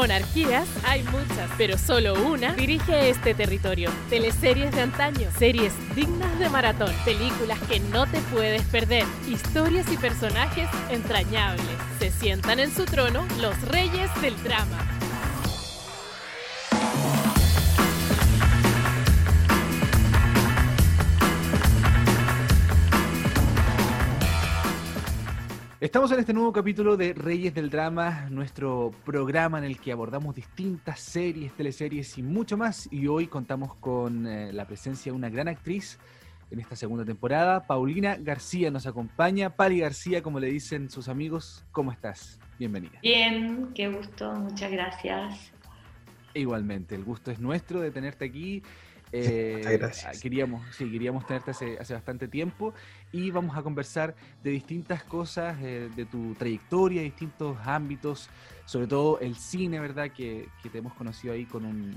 Monarquías hay muchas, pero solo una dirige este territorio. Teleseries de antaño, series dignas de maratón, películas que no te puedes perder, historias y personajes entrañables. Se sientan en su trono los reyes del drama. Estamos en este nuevo capítulo de Reyes del Drama, nuestro programa en el que abordamos distintas series, teleseries y mucho más. Y hoy contamos con eh, la presencia de una gran actriz en esta segunda temporada. Paulina García nos acompaña. Pali García, como le dicen sus amigos, ¿cómo estás? Bienvenida. Bien, qué gusto, muchas gracias. Igualmente, el gusto es nuestro de tenerte aquí. Eh, gracias. Queríamos, sí, queríamos tenerte hace, hace bastante tiempo y vamos a conversar de distintas cosas, eh, de tu trayectoria, distintos ámbitos, sobre todo el cine, ¿verdad? Que, que te hemos conocido ahí con, un,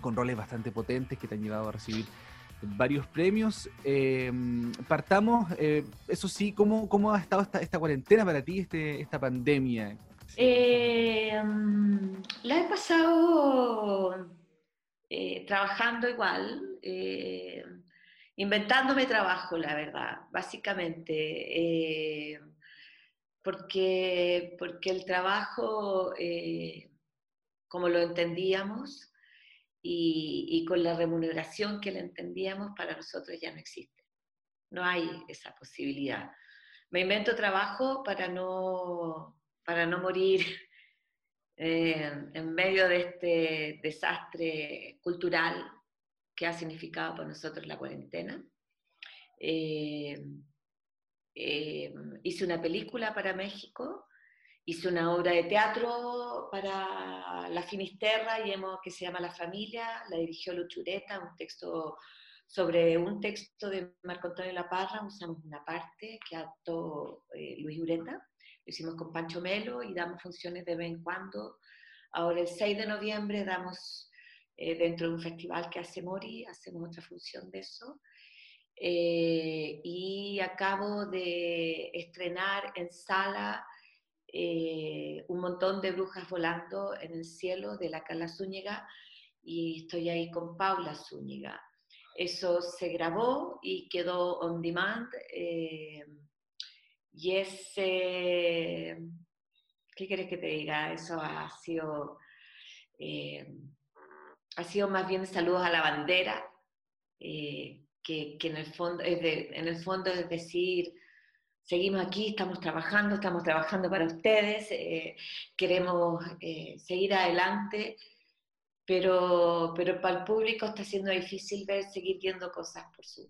con roles bastante potentes que te han llevado a recibir varios premios. Eh, partamos, eh, eso sí, ¿cómo, ¿cómo ha estado esta, cuarentena para ti, este, esta pandemia? Mm, la he pasado eh, trabajando igual, inventándome trabajo, la verdad, básicamente. eh, porque, porque el trabajo, eh, como lo entendíamos, y, con la remuneración que le entendíamos, para nosotros ya no existe. No hay esa posibilidad. Me invento trabajo para no, para no morir eh, en medio de este desastre cultural que ha significado para nosotros la cuarentena. Eh, eh, hice una película para México, hice una obra de teatro para la Finisterra y hemos, que se llama La Familia, la dirigió Luchureta, un texto sobre un texto de Marco Antonio La Parra, usamos una parte que adaptó eh, Luis Ureta, lo hicimos con Pancho Melo y damos funciones de vez en cuando. Ahora el 6 de noviembre damos eh, dentro de un festival que hace Mori, hacemos otra función de eso. Eh, y acabo de estrenar en sala eh, un montón de brujas volando en el cielo de la Carla Zúñiga y estoy ahí con Paula Zúñiga. Eso se grabó y quedó on demand eh, y es, ¿qué quieres que te diga? Eso ha sido, eh, ha sido más bien saludos a la bandera, eh, que, que en, el fondo, es de- en el fondo es decir, seguimos aquí, estamos trabajando, estamos trabajando para ustedes, eh, queremos eh, seguir adelante, pero, pero para el público está siendo difícil ver, seguir viendo cosas por Zoom.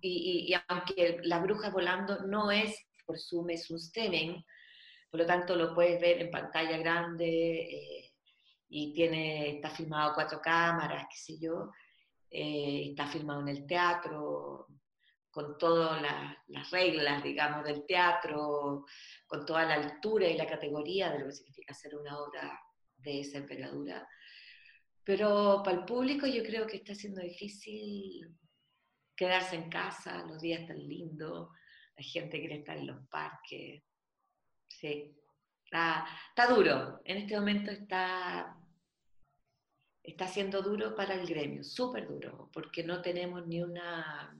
Y, y- y aunque Las Brujas Volando no es por Zoom, es un streaming, por lo tanto lo puedes ver en pantalla grande eh, y tiene, está filmado cuatro cámaras, qué sé yo, eh, está filmado en el teatro, con todas las, las reglas, digamos, del teatro, con toda la altura y la categoría de lo que significa hacer una obra de esa envergadura. Pero para el público yo creo que está siendo difícil quedarse en casa, los días están lindos, la gente quiere estar en los parques. Sí, está, está duro. En este momento está, está siendo duro para el gremio, súper duro, porque no tenemos ni una,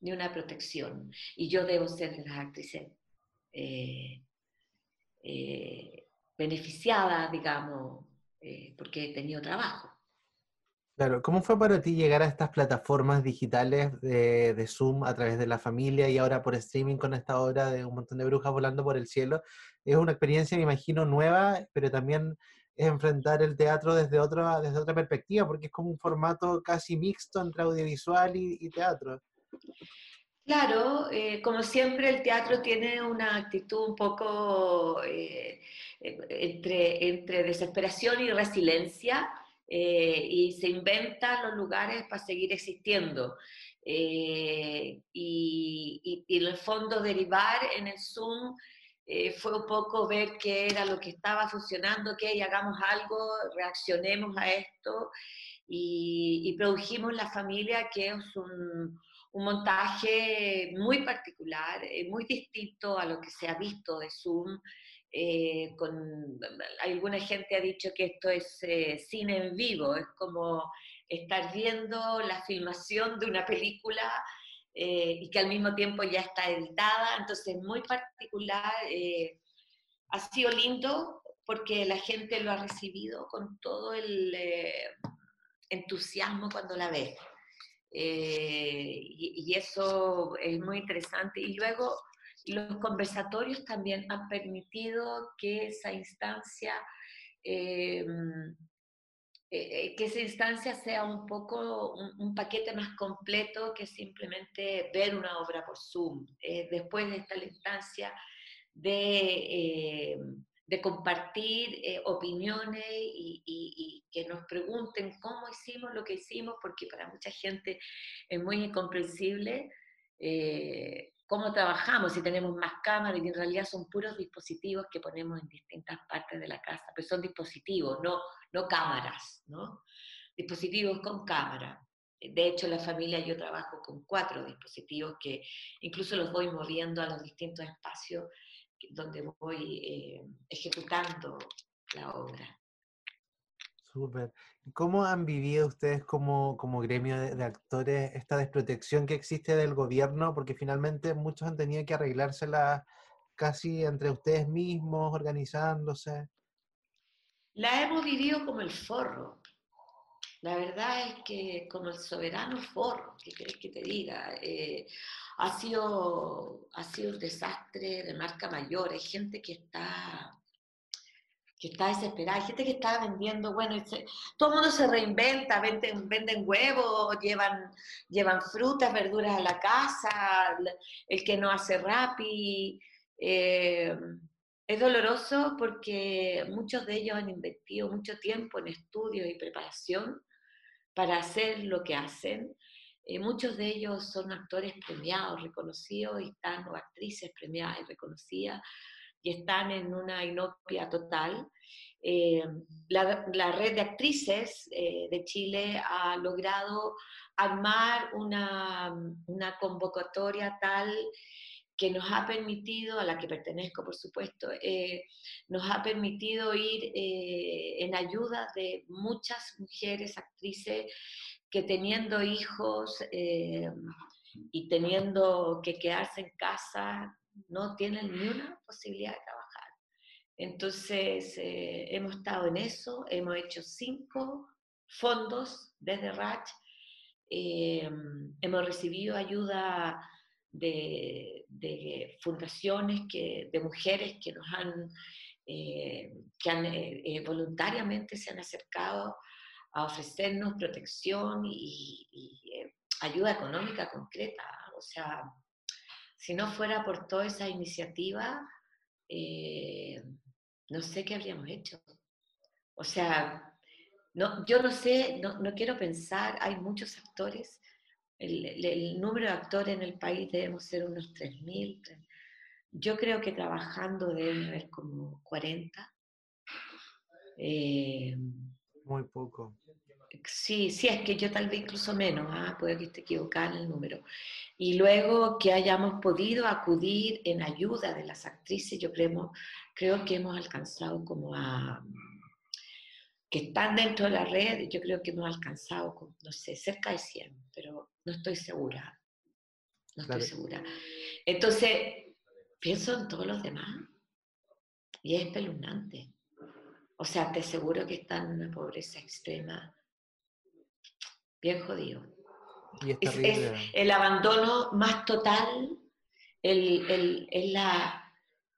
ni una protección. Y yo debo ser de las actrices eh, eh, beneficiadas, digamos, eh, porque he tenido trabajo. Claro, ¿cómo fue para ti llegar a estas plataformas digitales de, de Zoom a través de la familia y ahora por streaming con esta obra de un montón de brujas volando por el cielo? Es una experiencia, me imagino, nueva, pero también enfrentar el teatro desde otra, desde otra perspectiva, porque es como un formato casi mixto entre audiovisual y, teatro. Claro, eh, como siempre el teatro tiene una actitud un poco eh, entre, entre desesperación y resiliencia eh, y se inventan los lugares para seguir existiendo. Eh, y, y- y en el fondo derivar en el Zoom eh, fue un poco ver qué era lo que estaba funcionando, que hagamos algo, reaccionemos a esto y, y produjimos La Familia, que es un, un montaje muy particular, eh, muy distinto a lo que se ha visto de Zoom eh, con, alguna gente ha dicho que esto es eh, cine en vivo, es como estar viendo la filmación de una película eh, y que al mismo tiempo ya está editada, entonces muy particular, ha sido lindo porque la gente lo ha recibido con todo el entusiasmo cuando la ve. y, y, eso es muy interesante. Y luego los conversatorios también han permitido que esa instancia, eh, eh, que esa instancia sea un poco un, paquete más completo que simplemente ver una obra por Zoom. Eh, después de esta instancia de, de compartir opiniones y, y, que nos pregunten cómo hicimos lo que hicimos, porque para mucha gente es muy incomprensible cómo trabajamos, si tenemos más cámaras, y en realidad son puros dispositivos que ponemos en distintas partes de la casa, pero son dispositivos, no, no cámaras, ¿no? Dispositivos con cámara. De hecho, la familia yo trabajo con cuatro dispositivos que incluso los voy moviendo a los distintos espacios donde voy eh, ejecutando la obra. Súper. ¿Cómo han vivido ustedes como, como gremio de, actores esta desprotección que existe del gobierno? Porque finalmente muchos han tenido que arreglársela casi entre ustedes mismos, organizándose. La hemos vivido como el forro. La verdad es que como el soberano forro, ¿qué querés que te diga? Eh, ha, sido, ha sido un desastre de marca mayor. Hay gente que está que está desesperada, hay gente que está vendiendo, bueno, todo el mundo se reinventa, venden, venden huevos, llevan, llevan frutas, verduras a la casa, el que no hace rapi. Eh, es doloroso porque muchos de ellos han invertido mucho tiempo en estudios y preparación para hacer lo que hacen. Eh, muchos de ellos son actores premiados, reconocidos, están, o actrices premiadas y reconocidas, y están en una inopia total. Eh, la, red de actrices eh, de Chile ha logrado armar una, una, convocatoria tal que nos ha permitido, a la que pertenezco por supuesto, eh, nos ha permitido ir en ayuda de muchas mujeres actrices que teniendo hijos y teniendo que quedarse en casa no tienen ni una posibilidad de trabajar. Entonces, eh, hemos estado en eso, hemos hecho cinco fondos desde RACH, eh, hemos recibido ayuda de, fundaciones, que, de mujeres que nos han, eh, que han voluntariamente se han acercado a ofrecernos protección y, y ayuda económica concreta. O sea, si no fuera por toda esa iniciativa, eh, no sé qué habríamos hecho. O sea, no, yo no sé, no, quiero pensar, hay muchos actores, el, número de actores en el país debemos ser unos 3.000. Yo creo que trabajando deben haber como 40. Eh, Muy poco. Sí, sí, es que yo tal vez incluso menos, ¿ah? puede que esté equivocada en el número. Y luego que hayamos podido acudir en ayuda de las actrices, yo creo, creo que hemos alcanzado como a, que están dentro de la red, yo creo que hemos alcanzado, no sé, cerca de 100, pero no estoy segura. No estoy segura. Entonces, pienso en todos los demás y es espeluznante. O sea, te aseguro que están en una pobreza extrema bien jodido. es, el abandono más total, el, el, la,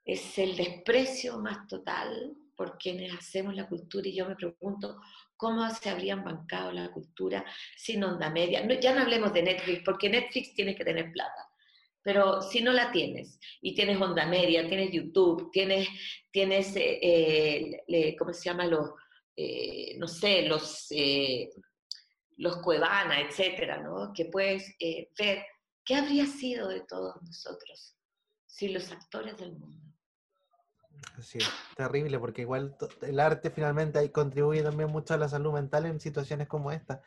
es el desprecio más total por quienes hacemos la cultura y yo me pregunto cómo se habrían bancado la cultura sin onda media. ya no hablemos de Netflix, porque Netflix tiene que tener plata. Pero si no la tienes, y tienes onda media, tienes YouTube, tienes, tienes eh, eh, ¿cómo se llama? Los, eh, no sé, los los Cuevana, etcétera, ¿no? Que puedes eh, ver qué habría sido de todos nosotros sin los actores del mundo. Sí, terrible, porque igual el arte finalmente ahí contribuye también mucho a la salud mental en situaciones como esta.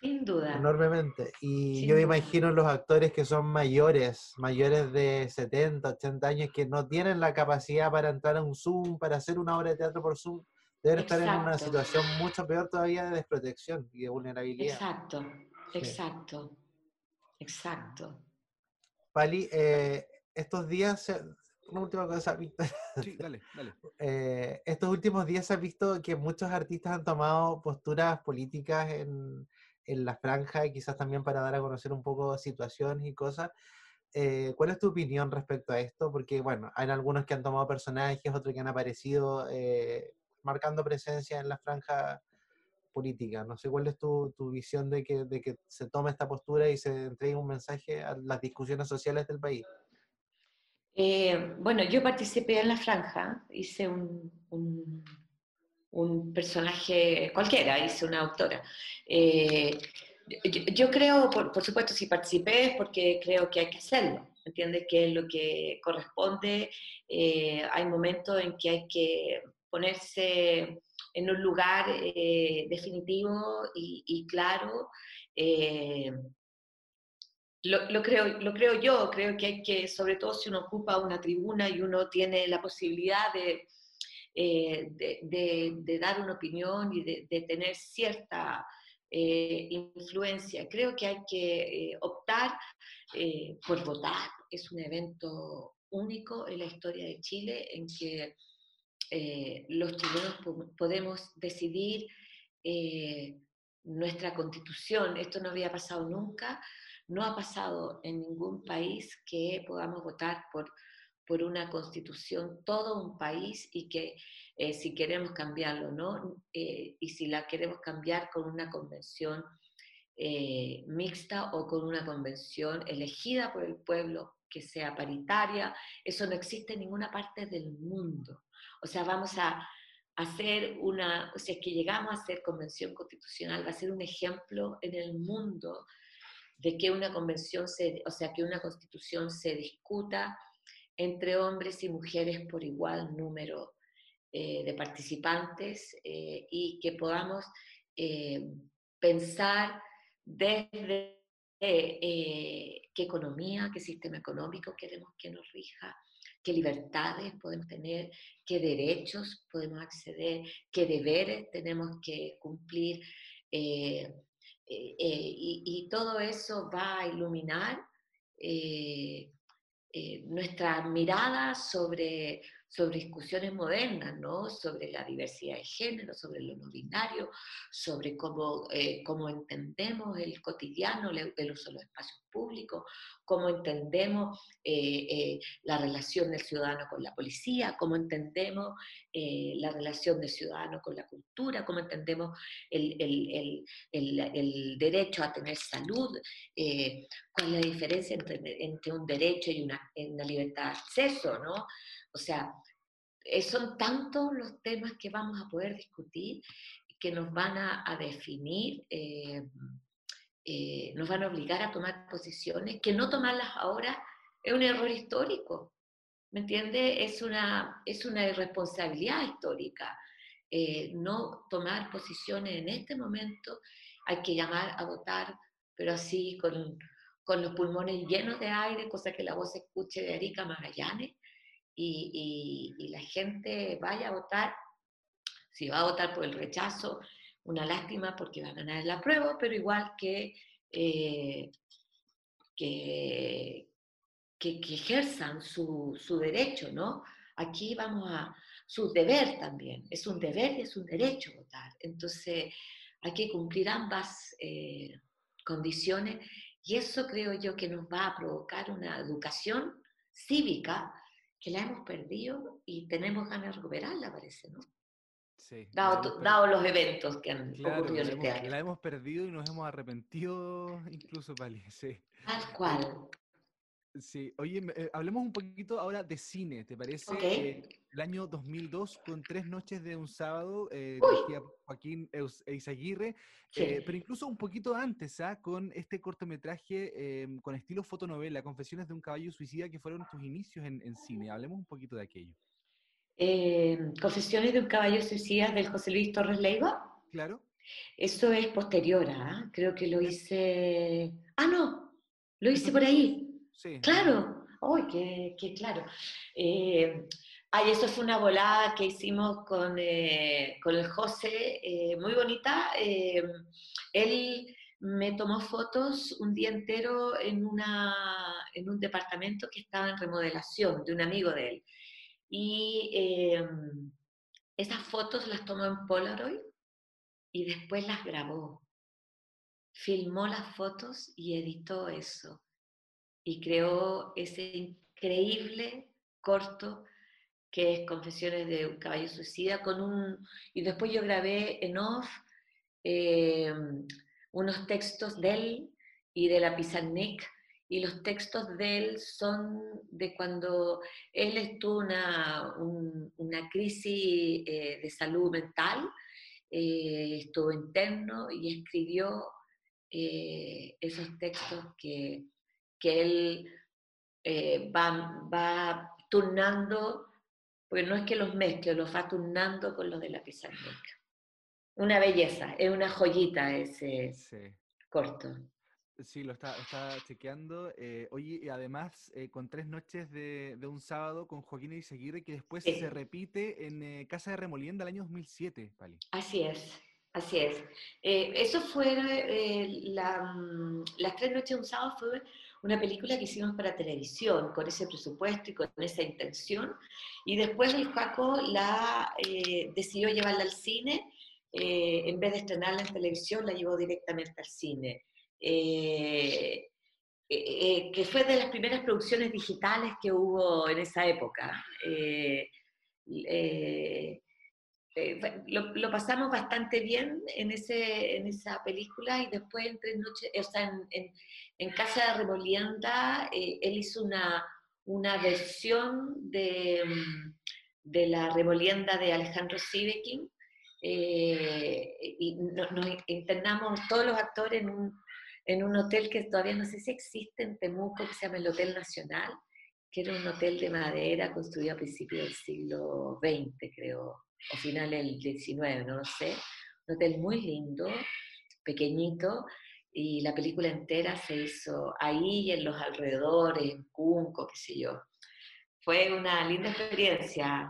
Sin duda. Enormemente. Y Sin yo me imagino los actores que son mayores, mayores de 70, 80 años, que no tienen la capacidad para entrar a un Zoom, para hacer una obra de teatro por Zoom, deben estar en una situación mucho peor todavía de desprotección y de vulnerabilidad. Exacto, Sí. exacto, exacto. Pali, eh, estos días, se- una última cosa. Sí, dale, dale. Eh, estos últimos días se ha visto que muchos artistas han tomado posturas políticas en, en la franja y quizás también para dar a conocer un poco situaciones y cosas. Eh, ¿Cuál es tu opinión respecto a esto? Porque, bueno, hay algunos que han tomado personajes, otros que han aparecido eh, marcando presencia en la franja política. No sé cuál es tu, tu visión de que, de que se tome esta postura y se entregue un mensaje a las discusiones sociales del país. Eh, bueno, yo participé en la franja, hice un, un- un personaje cualquiera, hice una autora. Eh, yo, yo creo, por, por supuesto, si participé es porque creo que hay que hacerlo, ¿entiendes? Que es lo que corresponde. Eh, hay momentos en que hay que ponerse en un lugar eh, definitivo y, claro. eh, lo, lo creo, lo creo yo, creo que hay que, sobre todo si uno ocupa una tribuna y uno tiene la posibilidad de, eh, de, de- dar una opinión y de, tener cierta eh, influencia, creo que hay que optar por votar. Es un evento único en la historia de Chile en que eh, los chilenos po- podemos decidir eh, nuestra constitución. Esto no había pasado nunca, no ha pasado en ningún país que podamos votar por, por una constitución, todo un país, y que eh, si queremos cambiarlo, ¿no? Y si la queremos cambiar con una convención mixta o con una convención elegida por el pueblo que sea paritaria, eso no existe en ninguna parte del mundo. O sea, vamos a hacer una, o sea, que llegamos a hacer convención constitucional, va a ser un ejemplo en el mundo de que una convención, se, o sea, que una constitución se discuta entre hombres y mujeres por igual número eh, de participantes eh, y que podamos eh, pensar desde qué economía, qué sistema económico queremos que nos rija, qué libertades podemos tener, qué derechos podemos acceder, qué deberes tenemos que cumplir. eh, eh, eh, y, todo eso va a iluminar nuestra mirada sobre, sobre discusiones modernas, ¿no? sobre la diversidad de género, sobre lo no binario, sobre cómo, cómo entendemos el cotidiano, el, el uso de los espacios públicos, cómo entendemos eh, eh, la relación del ciudadano con la policía, cómo entendemos eh, la relación del ciudadano con la cultura, cómo entendemos el, derecho a tener salud, cuál es la diferencia entre, un derecho y una, libertad de acceso, ¿no? O sea, son tantos los temas que vamos a poder discutir que nos van a, definir, eh, nos van a obligar a tomar posiciones, que no tomarlas ahora es un error histórico, ¿me entiende? Es una, es una irresponsabilidad histórica. Eh, no tomar posiciones en este momento, hay que llamar a votar, pero así con, con los pulmones llenos de aire, cosa que la voz se escuche de Arica Magallanes, y la gente vaya a votar. Si va a votar por el rechazo, una lástima porque va a ganar la prueba, pero igual que, eh, que, que ejerzan su, su derecho, ¿no? Aquí vamos a su deber también, es un deber y es un derecho votar. Entonces hay que cumplir ambas eh, condiciones y eso creo yo que nos va a provocar una educación cívica que la hemos perdido y tenemos ganas de recuperarla, parece, ¿no? Sí, Dado, dado los eventos que han claro, ocurrido este hemos, año. la hemos perdido y nos hemos arrepentido incluso, Pali. Sí. Tal cual. Sí, oye, eh, hablemos un poquito ahora de cine, ¿te parece? Ok. Eh, el año 2002, con Tres Noches de un Sábado, eh, Joaquín Eizaguirre, Sí. eh, pero incluso un poquito antes, ¿ah? Con este cortometraje eh, con estilo fotonovela, Confesiones de un caballo suicida, que fueron tus inicios en, en cine. Hablemos un poquito de aquello. Eh, Confesiones de un caballo suicida del José Luis Torres Leiva. Claro. Eso es posterior, ¿ah? creo que lo hice... Ah, no, lo hice por ahí. Sí. Claro, ¡ay, qué, claro! Eh, ay, eso fue una volada que hicimos con, eh, con el José, eh, muy bonita. él me tomó fotos un día entero en, una, en un departamento que estaba en remodelación de un amigo de él. Y esas fotos las tomó en Polaroid y después las grabó. Filmó las fotos y editó eso. Y creó ese increíble corto que es Confesiones de un caballo suicida, con un... Y después yo grabé en off em, unos textos de él y de la Pizarnik, y los textos de él son de cuando él estuvo una, una crisis eh, de salud mental eh, estuvo interno y escribió eh, esos textos que, que él eh, va, va, turnando, porque no es que los mezcle, los va turnando con los de la pizarra. Una belleza, es una joyita ese corto. Sí, lo está, chequeando. Eh, oye, y además, eh, con tres noches de, un sábado con Joaquín y Seguirre, que después se repite en eh, Casa de Remolienda del año 2007, Pali. Así es, así es. eso fue, mm, las tres noches de un sábado fue una película que hicimos para televisión, con ese presupuesto y con esa intención. Y después el Jaco la decidió llevarla al cine. en vez de estrenarla en televisión, la llevó directamente al cine. Eh, eh, eh, que fue de las primeras producciones digitales que hubo en esa época. Lo, pasamos bastante bien en, ese, en esa película y después en tres noches, o sea, en, en, Casa de Remolienda, él hizo una, una versión de, de la Remolienda de Alejandro Sivekin y nos internamos todos los actores en un, en un hotel que todavía no sé si existe en Temuco, que se llama el Hotel Nacional, que era un hotel de madera construido a principios del siglo XX, creo, o final del XIX, no lo sé. Un hotel muy lindo, pequeñito, y la película entera se hizo ahí y en los alrededores, en Cunco, qué sé yo. Fue una linda experiencia.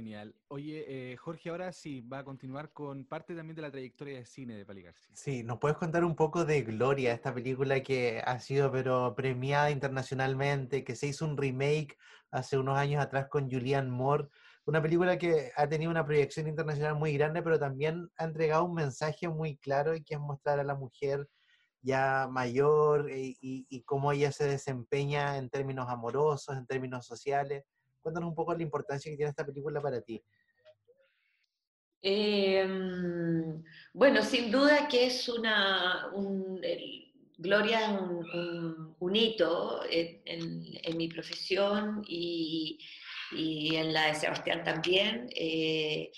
Genial. Oye, eh, Jorge, ahora sí, va a continuar con parte también de la trayectoria de cine de Pali García. Sí, ¿nos puedes contar un poco de Gloria, esta película que ha sido pero premiada internacionalmente, que se hizo un remake hace unos años atrás con Julianne Moore, una película que ha tenido una proyección internacional muy grande, pero también ha entregado un mensaje muy claro y que es mostrar a la mujer ya mayor eh, y, y cómo ella se desempeña en términos amorosos, en términos sociales. Cuéntanos un poco la importancia que tiene esta película para ti. Em, bueno, sin duda que es una, Gloria un, un, hito en, mi profesión y, en la de Sebastián también, eh,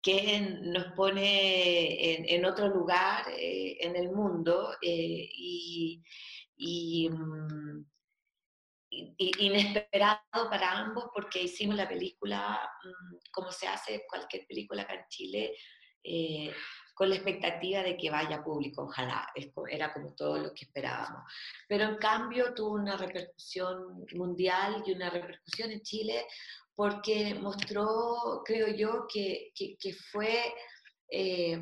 que nos pone en, otro lugar eh, en el mundo eh, y, mm, inesperado para ambos porque hicimos la película mm, como se hace cualquier película en Chile, eh, con la expectativa de que vaya público, ojalá, era como todo lo que esperábamos. Pero en cambio tuvo una repercusión mundial y una repercusión en Chile porque mostró, creo yo, que, que, fue eh,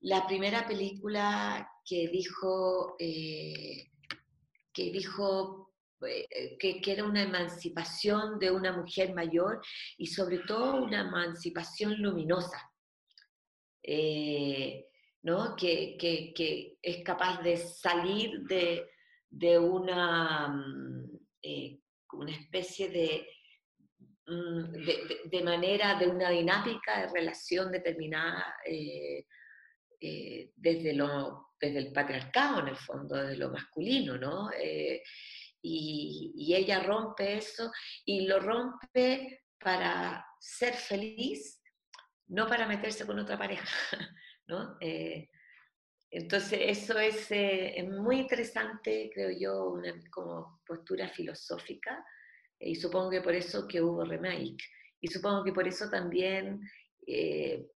la primera película que dijo, eh, que dijo que, que, era una emancipación de una mujer mayor y sobre todo una emancipación luminosa, eh, ¿no? que, es capaz de salir de, de una, mm, eh, una especie de, mm, de, de, manera, de una dinámica de relación determinada desde, lo, desde el patriarcado en el fondo, desde lo masculino, ¿no? Y, ella rompe eso y lo rompe para ser feliz, no para meterse con otra pareja, ¿no? Eh, entonces eso es, eh, muy interesante, creo yo, una como postura filosófica y supongo que por eso que hubo remake y supongo que por eso también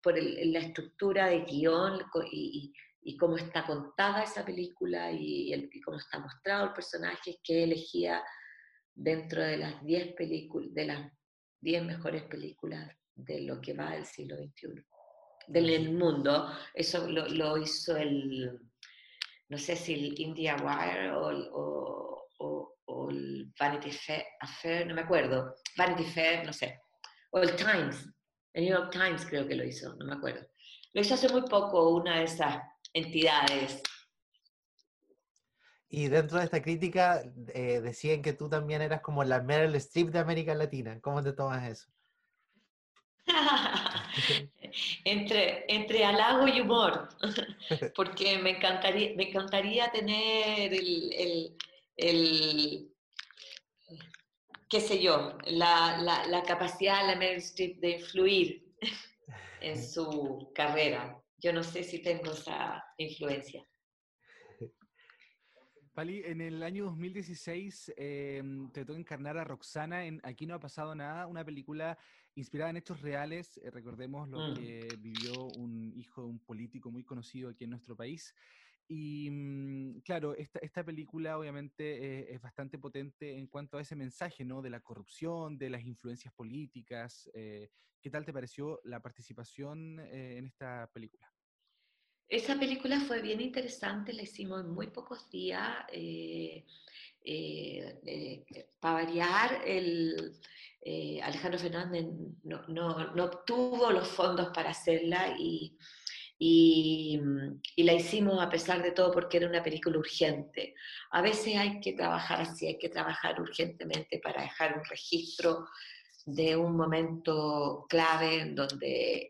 por la estructura de guion y, cómo está contada esa película y, y, cómo está mostrado el personaje que elegía dentro de las 10 películas, de las 10 mejores películas de lo que va del siglo XXI, del mundo. Eso lo, hizo el, no sé si el India Wire o, o, el Vanity Fair, no me acuerdo, Vanity Fair, no sé, o el Times, el New York Times creo que lo hizo, no me acuerdo. Lo hizo hace muy poco una de esas entidades y dentro de esta crítica eh, decían que tú también eras como la Meryl Streep de América Latina. ¿Cómo te tomas eso? entre, entre halago y humor, porque me encantaría, me encantaría tener el, el, qué sé yo, la, la, la capacidad de la Meryl Streep de influir en su carrera. Yo no sé si tengo esa influencia. Pali, en el año 2016 em, te tocó encarnar a Roxana en Aquí no ha pasado nada, una película inspirada en hechos reales. Eh, recordemos lo mm. que vivió un hijo de un político muy conocido aquí en nuestro país. Y mm, claro, esta, esta, película obviamente eh, es bastante potente en cuanto a ese mensaje, ¿no? De la corrupción, de las influencias políticas. Eh, ¿Qué tal te pareció la participación en esta película? Esa película fue bien interesante, la hicimos en muy pocos días. Eh, eh, eh, para variar, Alejandro Fernández no, no, obtuvo los fondos para hacerla y, y, y, la hicimos a pesar de todo porque era una película urgente. A veces hay que trabajar así, hay que trabajar urgentemente para dejar un registro de un momento clave en donde,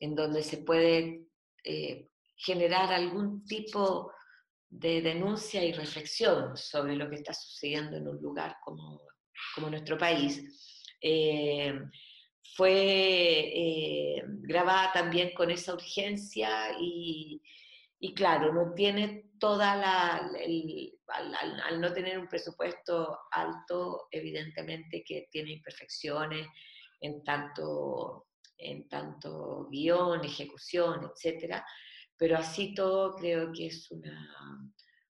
en donde se puede eh, generar algún tipo de denuncia y reflexión sobre lo que está sucediendo en un lugar como, como nuestro país. Eh, fue eh, grabada también con esa urgencia y, y claro, no tiene toda la, al, al, no tener un presupuesto alto, evidentemente que tiene imperfecciones en tanto en tanto guion, ejecución, etcétera, pero así todo creo que es una,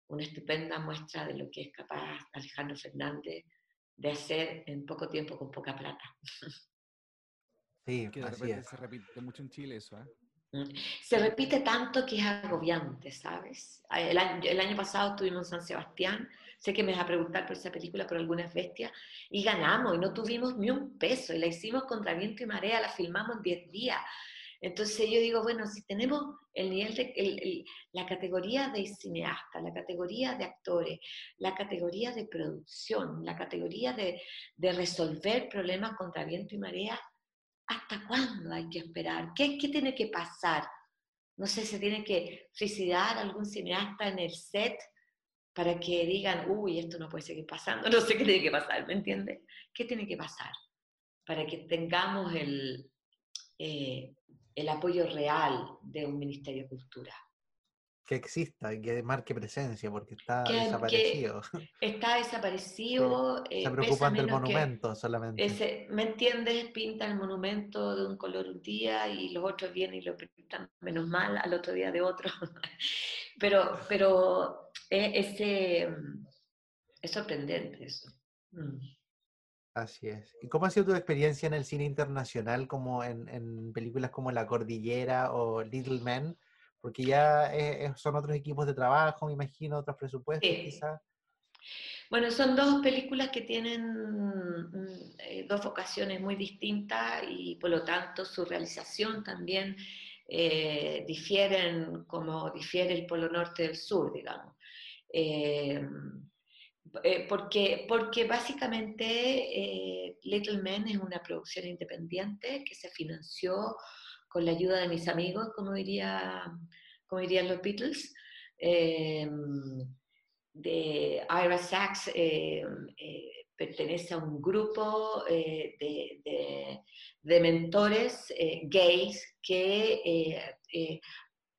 una estupenda muestra de lo que es capaz Alejandro Fernández de hacer en poco tiempo con poca plata. Sí, que de repente se repite mucho en Chile eso, ¿eh? Se repite tanto que es agobiante, ¿sabes? El año, el año pasado estuvimos en San Sebastián sé que me vas a preguntar por esa película, por algunas bestias, y ganamos, y no tuvimos ni un peso, y la hicimos contra viento y marea, la filmamos en 10 días. Entonces yo digo, bueno, si tenemos el nivel de la categoría de cineasta, la categoría de actores, la categoría de producción, la categoría de, de resolver problemas contra viento y marea, ¿hasta cuándo hay que esperar? ¿Qué, ¿Qué tiene que pasar? No sé, se tiene que suicidar algún cineasta en el set para que digan, uy, esto no puede seguir pasando, no sé qué tiene que pasar, ¿me entiendes? ¿Qué tiene que pasar? Para que tengamos el, eh, el apoyo real de un Ministerio de Cultura. Que exista y que marque presencia, porque está desaparecido. está desaparecido. se eh, preocupan del monumento solamente. ¿Me entiendes? Pinta el monumento de un color un día y los otros vienen y lo pintan menos mal al otro día de otro. pero, pero es, mm, es sorprendente eso. Mm. Así es. ¿Y cómo ha sido tu experiencia en el cine internacional, como en, películas como La Cordillera o Little Men? Porque ya son otros equipos de trabajo, me imagino, otros presupuestos quizás. Bueno, son dos películas que tienen mm, eh, dos vocaciones muy distintas y por lo tanto su realización también eh, difieren como difiere el Polo Norte del Sur, digamos. Eh, eh, porque, porque básicamente Little Men es una producción independiente que se financió con la ayuda de mis amigos, como, diría, como dirían los Beatles. de Ira Sachs pertenece a un grupo de, de, mentores gays que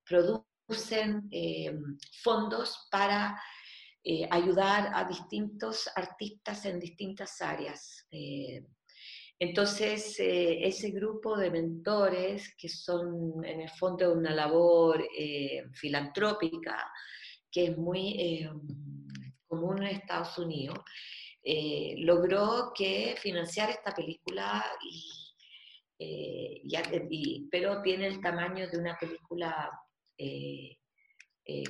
producen eh, fondos para eh, ayudar a distintos artistas en distintas áreas. Entonces, eh, ese grupo de mentores, que son en el fondo una labor eh, filantrópica, que es muy eh, común en Estados Unidos, logró que financiar esta película, pero tiene el tamaño de una película,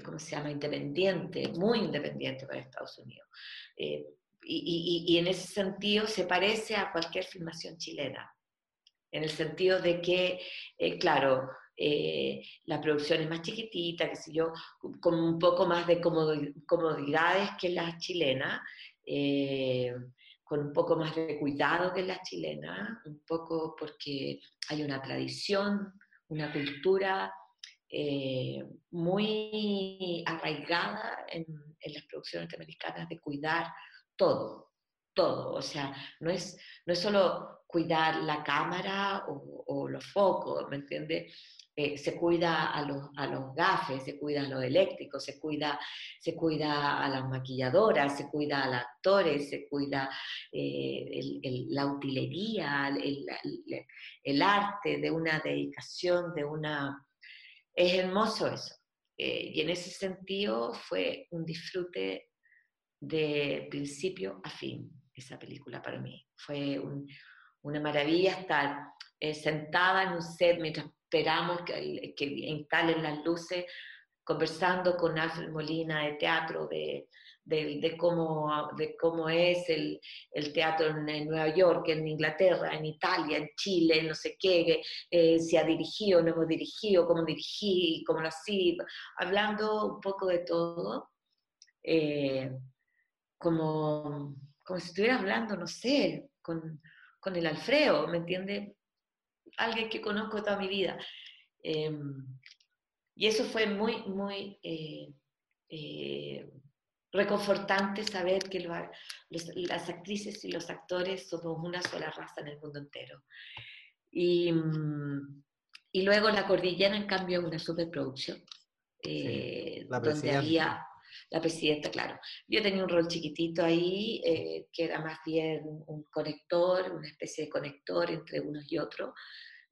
¿cómo se llama?, independiente, muy independiente para Estados Unidos y, en ese sentido se parece a cualquier filmación chilena, en el sentido de que, eh, claro, eh, la producción es más chiquitita, que sé yo, con un poco más de comodidades que la chilena, eh, con un poco más de cuidado que la chilena, un poco porque hay una tradición, una cultura muy arraigada en, en, las producciones norteamericanas de cuidar todo, todo. O sea, no es, no es solo cuidar la cámara o, los focos, ¿me entiendes? Eh, se cuida a los, a los gafes, se cuida a los eléctricos, se cuida, se cuida a las maquilladoras, se cuida a los actores, se cuida eh, la utilería, el, el, arte de una dedicación, de una... Es hermoso eso. Eh, y en ese sentido fue un disfrute de principio a fin, esa película para mí. Fue una maravilla estar eh, sentada en un set mientras esperamos que, que instalen las luces, conversando con Alfred Molina de teatro, de, de, cómo, de cómo es el, el, teatro en, Nueva York, en Inglaterra, en Italia, en Chile, no sé qué, eh, si ha dirigido, no hemos dirigido, cómo dirigí, cómo lo hacía, hablando un poco de todo. Eh, como, como si estuviera hablando, no sé, con, con el Alfredo, ¿me entiende? Alguien que conozco toda mi vida. Em, y eso fue muy, muy eh, eh, reconfortante saber que las actrices y los actores somos una sola raza en el mundo entero. Y, y luego La Cordillera, en cambio, es una superproducción, eh, donde había la presidenta, claro. Yo tenía un rol chiquitito ahí, eh, que era más bien un conector, una especie de conector entre unos y otros,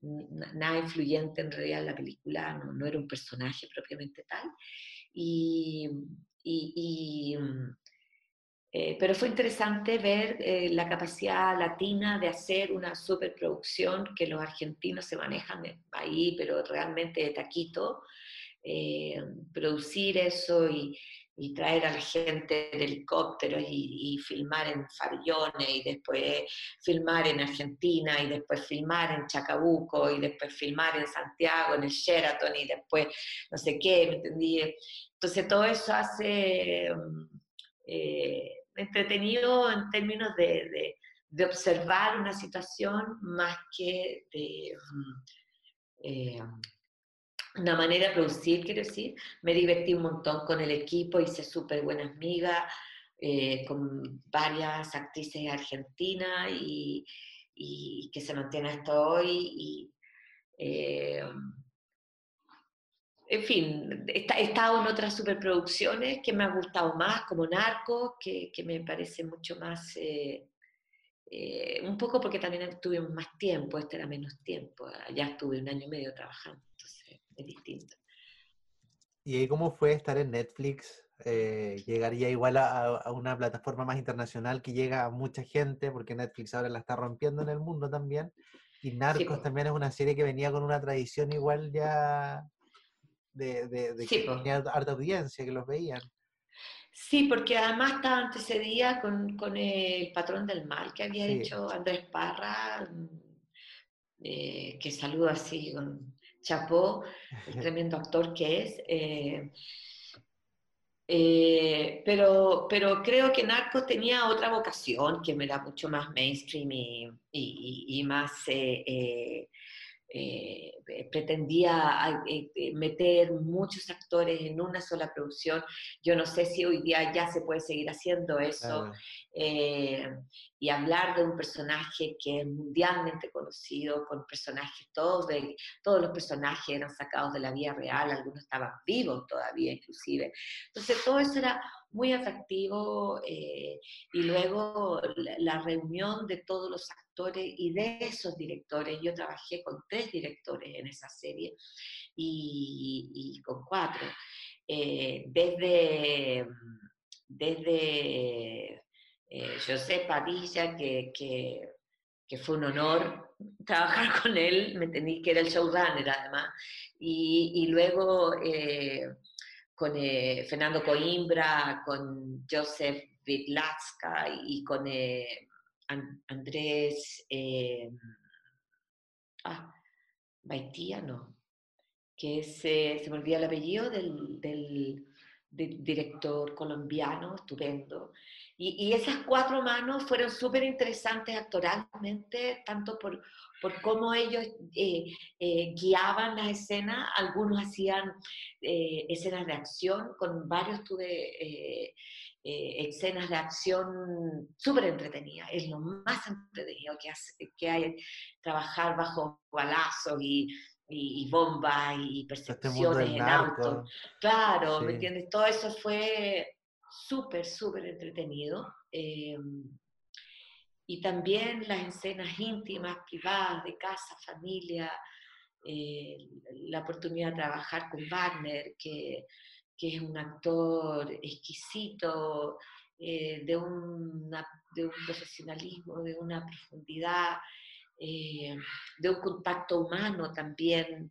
nada influyente en realidad en la película, no, era un personaje propiamente tal. Y, eh, pero fue interesante ver eh, la capacidad latina de hacer una superproducción que los argentinos se manejan ahí, pero realmente de taquito, producir eso y, y traer a la gente de helicópteros y, filmar en Farellones y después filmar en Argentina y después filmar en Chacabuco y después filmar en Santiago, en el Sheraton y después no sé qué, ¿me entendí? Entonces todo eso hace mm, eh, entretenido en términos de, de, observar una situación más que de... Mm, eh, una manera de producir, quiero decir. Me divertí un montón con el equipo, hice súper buenas amigas eh, con varias actrices argentinas y, y, que se mantiene hasta hoy. Eh, en fin, he, estado en otras superproducciones que me han gustado más, como Narcos, que, me parece mucho más... Eh, un poco porque también tuve más tiempo, este era menos tiempo, ya estuve un año y medio trabajando es distinto. ¿Y cómo fue estar en Netflix? Eh, llegaría igual a, una plataforma más internacional que llega a mucha gente, porque Netflix ahora la está rompiendo en el mundo también. Y Narcos también es una serie que venía con una tradición igual ya de, de, que tenía harta audiencia, que los veían. Sí, porque además estaba antecedida con, con el patrón del mal que había hecho Andrés Parra, mm, eh, que saludo así con, Chapó, el tremendo actor que es. Eh, eh, pero, pero creo que Narcos tenía otra vocación que me da mucho más mainstream y, más eh, eh, pretendía eh, eh, meter muchos actores en una sola producción. Yo no sé si hoy día ya se puede seguir haciendo eso y hablar de un personaje que es mundialmente conocido, con personajes, todos, de, todos los personajes eran sacados de la vida real, algunos estaban vivos todavía inclusive. Entonces todo eso era muy atractivo y luego la, reunión de todos los actores y de esos directores, yo trabajé con tres directores en esa serie y, con cuatro, desde, desde José Padilla, que, que, que fue un honor trabajar con él, me entendí que era el showrunner además, y, luego eh, con eh, Fernando Coimbra, con Joseph Vitlatzka y con eh, Andrés ah, Baitía, no, que es, se me olvida el apellido del, del director colombiano, estupendo. Y, esas cuatro manos fueron súper interesantes actoralmente, tanto por, por cómo ellos eh, eh, guiaban las escenas, algunos hacían eh, escenas de acción, con varios tuve escenas de acción súper entretenidas, es lo más entretenido que, que hay, trabajar bajo balazos y, y, bombas y este percepciones en auto. Claro, ¿me entiendes? Todo eso fue súper, súper entretenido. Eh, y también las escenas íntimas, privadas, de casa, familia, eh, la oportunidad de trabajar con Wagner, que, que es un actor exquisito, eh, de, de, un profesionalismo, de una profundidad, de un contacto humano también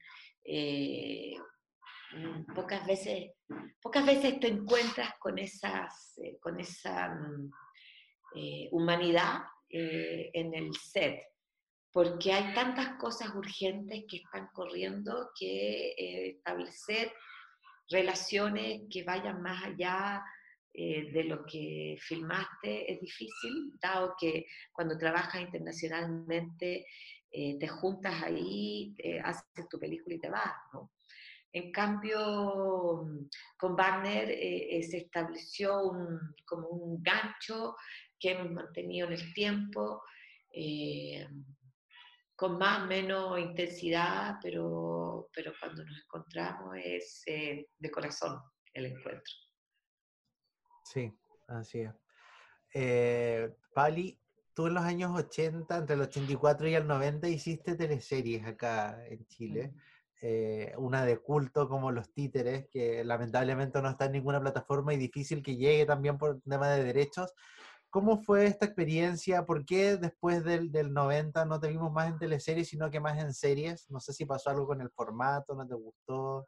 pocas veces, pocas veces te encuentras con, esas, eh, con esa mm, eh, humanidad eh, en el set, porque hay tantas cosas urgentes que están corriendo que establecer relaciones que vayan más allá de lo que filmaste es difícil, dado que cuando trabajas internacionalmente te juntas ahí, haces tu película y te vas. En cambio, con Wagner eh, eh, se estableció como un gancho que hemos mantenido en el tiempo, eh, con más o menos intensidad, pero, pero cuando nos encontramos es de corazón el encuentro. Sí, así es. Pali, tú en los años 80, entre el 84 y el 90, hiciste teleseries acá en Chile. Eh, una de culto como Los Títeres, que lamentablemente no está en ninguna plataforma y difícil que llegue también por tema de derechos. ¿Cómo fue esta experiencia? ¿Por qué después del, del 90 no te vimos más en teleseries, sino que más en series? No sé si pasó algo con el formato, no te gustó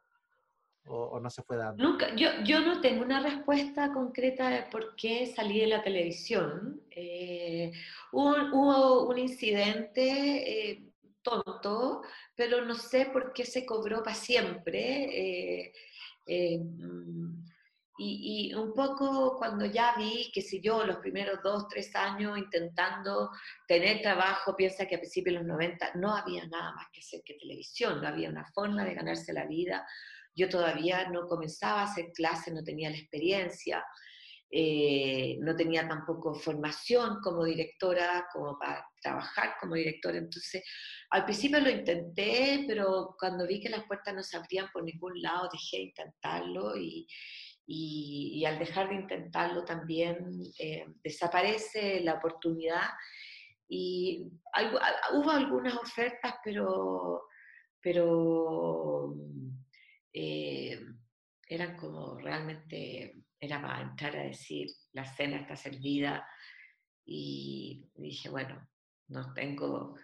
o, no se fue dando. Nunca, yo, yo no tengo una respuesta concreta de por qué salí de la televisión. Eh, hubo, un incidente, eh, tonto, pero no sé por qué se cobró para siempre. Eh, eh, mm, y, un poco cuando ya vi que si yo los primeros dos, tres años intentando tener trabajo, piensa que a principios de los 90 no había nada más que hacer que televisión, no había una forma de ganarse la vida. Yo todavía no comenzaba a hacer clases, no tenía la experiencia. Eh, no tenía tampoco formación como directora, como para trabajar como directora. Entonces, al principio lo intenté, pero cuando vi que las puertas no se abrían por ningún lado, dejé de intentarlo y, al dejar de intentarlo también eh, desaparece la oportunidad. Y hubo algunas ofertas, pero, pero eh, eran como realmente era para entrar a decir, la cena está servida y dije, bueno, no tengo,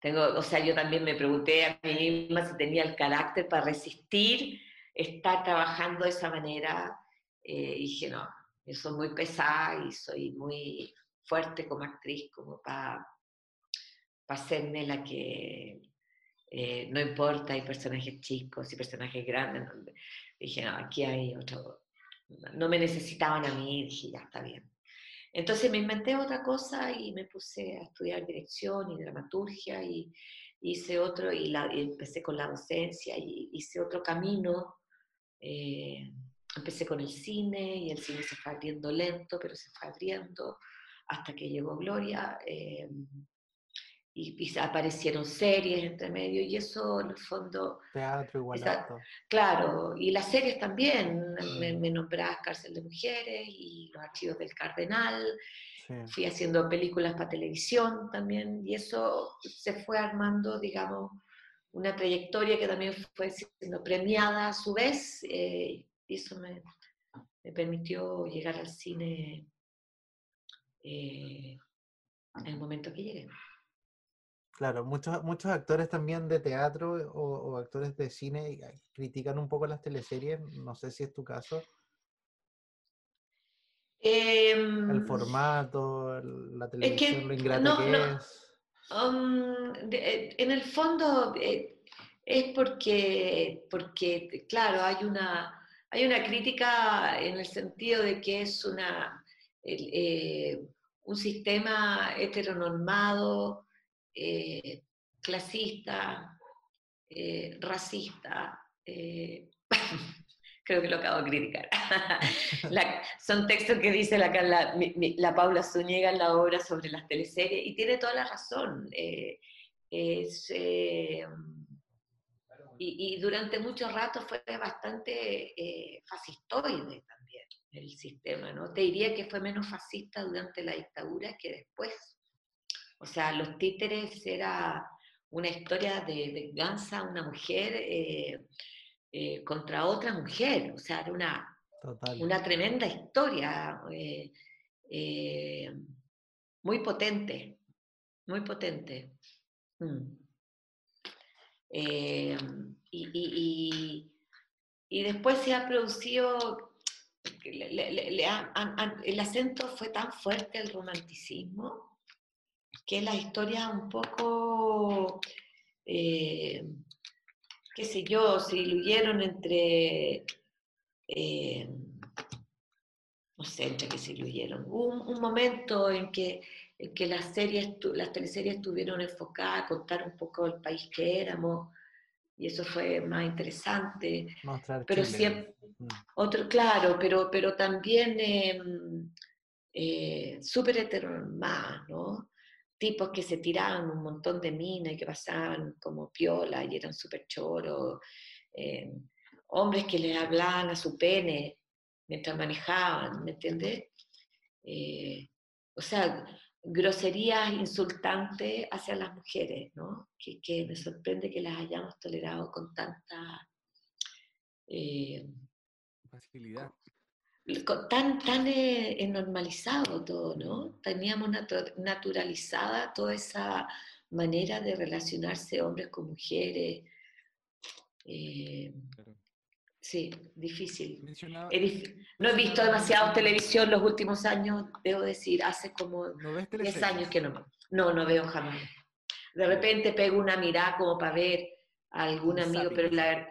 tengo, o sea, yo también me pregunté a mí misma si tenía el carácter para resistir estar trabajando de esa manera. Eh, dije, no, yo soy muy pesada y soy muy fuerte como actriz, como para, para hacerme la que eh, no importa, hay personajes chicos y personajes grandes. Dije, no, aquí hay otro, no me necesitaban a mí, dije, ya está bien. Entonces me inventé otra cosa y me puse a estudiar dirección y dramaturgia y hice otro, y, la, empecé con la docencia y hice otro camino. Eh, empecé con el cine y el cine se fue abriendo lento, pero se fue abriendo hasta que llegó Gloria. Eh, y, aparecieron series entre medio y eso en el fondo... Teatro igual. claro, y las series también, me, mm. me nombrás Cárcel de Mujeres y Los Archivos del Cardenal, fui haciendo películas para televisión también y eso se fue armando, digamos, una trayectoria que también fue siendo premiada a su vez eh, y eso me, me, permitió llegar al cine eh, en el momento que llegué. Claro, muchos, muchos actores también de teatro o, actores de cine critican un poco las teleseries, no sé si es tu caso. el em, formato, la televisión, lo ingrata que es. Um, en el fondo eh, es porque, porque, claro, hay una, hay una crítica en el sentido de que es una, eh, un sistema heteronormado eh, clasista, eh, racista, eh, creo que lo acabo de criticar. son textos que dice la, la, Paula Zúñiga en la obra sobre las teleseries y tiene toda la razón. y, durante mucho rato fue bastante fascistoide también el sistema, ¿no? Te diría que fue menos fascista durante la dictadura que después. O sea, Los Títeres era una historia de venganza una mujer eh, eh, contra otra mujer. O sea, era una, una tremenda historia, eh, muy potente, muy potente. Mm. Y, después se ha producido, el acento fue tan fuerte el romanticismo que la historia un poco, eh, qué sé yo, se diluyeron entre, eh, no sé, entre qué se diluyeron. Hubo un, momento en que, que las, series, las teleseries estuvieron enfocadas a contar un poco el país que éramos, y eso fue más interesante. pero siempre, mm. otro, claro, pero, pero también em, eh, súper heteronormada, ¿no? Tipos que se tiraban un montón de minas y que pasaban como piola y eran súper choros, eh, hombres que les hablaban a su pene mientras manejaban, ¿me entiendes? Eh, o sea, groserías insultantes hacia las mujeres, ¿no? Que, me sorprende que las hayamos tolerado con tanta... Eh, facilidad tan, tan eh, normalizado todo, ¿no? Teníamos naturalizada toda esa manera de relacionarse hombres con mujeres. Eh, sí, difícil. no he visto demasiado televisión los últimos años, debo decir, hace como 10 años que no. No, no veo jamás. De repente pego una mirada como para ver a algún amigo, pero, la,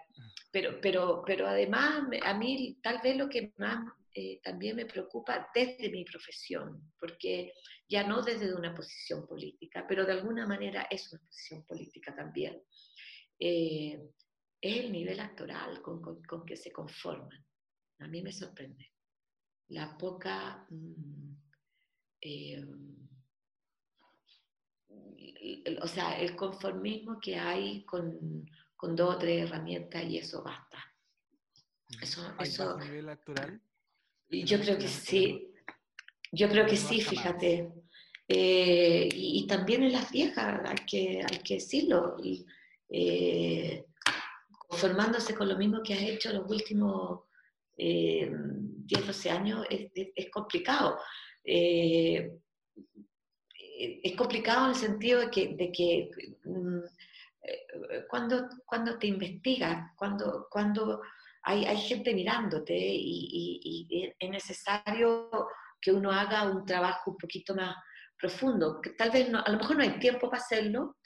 pero, pero, pero además a mí tal vez lo que más eh, también me preocupa desde mi profesión, porque ya no desde una posición política, pero de alguna manera es una posición política también, eh, es el nivel actoral con, con, que se conforman. A mí me sorprende. La poca... Mm, eh, o sea, el conformismo que hay con, con, dos o tres herramientas y eso basta. Eso, eso, nivel actoral? Yo creo que sí, yo creo que sí, fíjate. Eh, y, también en las viejas, hay que, hay que decirlo, eh, conformándose con lo mismo que has hecho los últimos 10, eh, 12 años, es, complicado. es complicado en el sentido de que, de que mm, cuando, cuando te investigas, cuando, cuando hay, gente mirándote y, es necesario que uno haga un trabajo un poquito más profundo. Que tal vez a lo mejor no hay tiempo para hacerlo,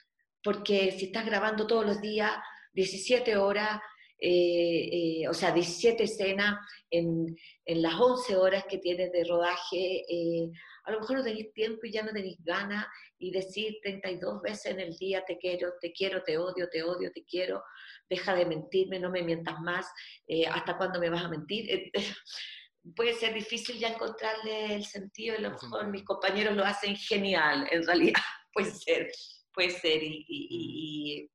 porque si estás grabando todos los días 17 horas, eh, eh, o sea, 17 escenas en, en, las 11 horas que tienes de rodaje, eh, a lo mejor no tenéis tiempo y ya no tenéis ganas y decir 32 veces en el día te quiero, te quiero, te odio, te odio, te quiero, deja de mentirme, no me mientas más, eh, ¿hasta cuándo me vas a mentir? Eh, puede ser difícil ya encontrarle el sentido, a lo mejor mis compañeros lo hacen genial, en realidad, puede ser. puede ser. Y,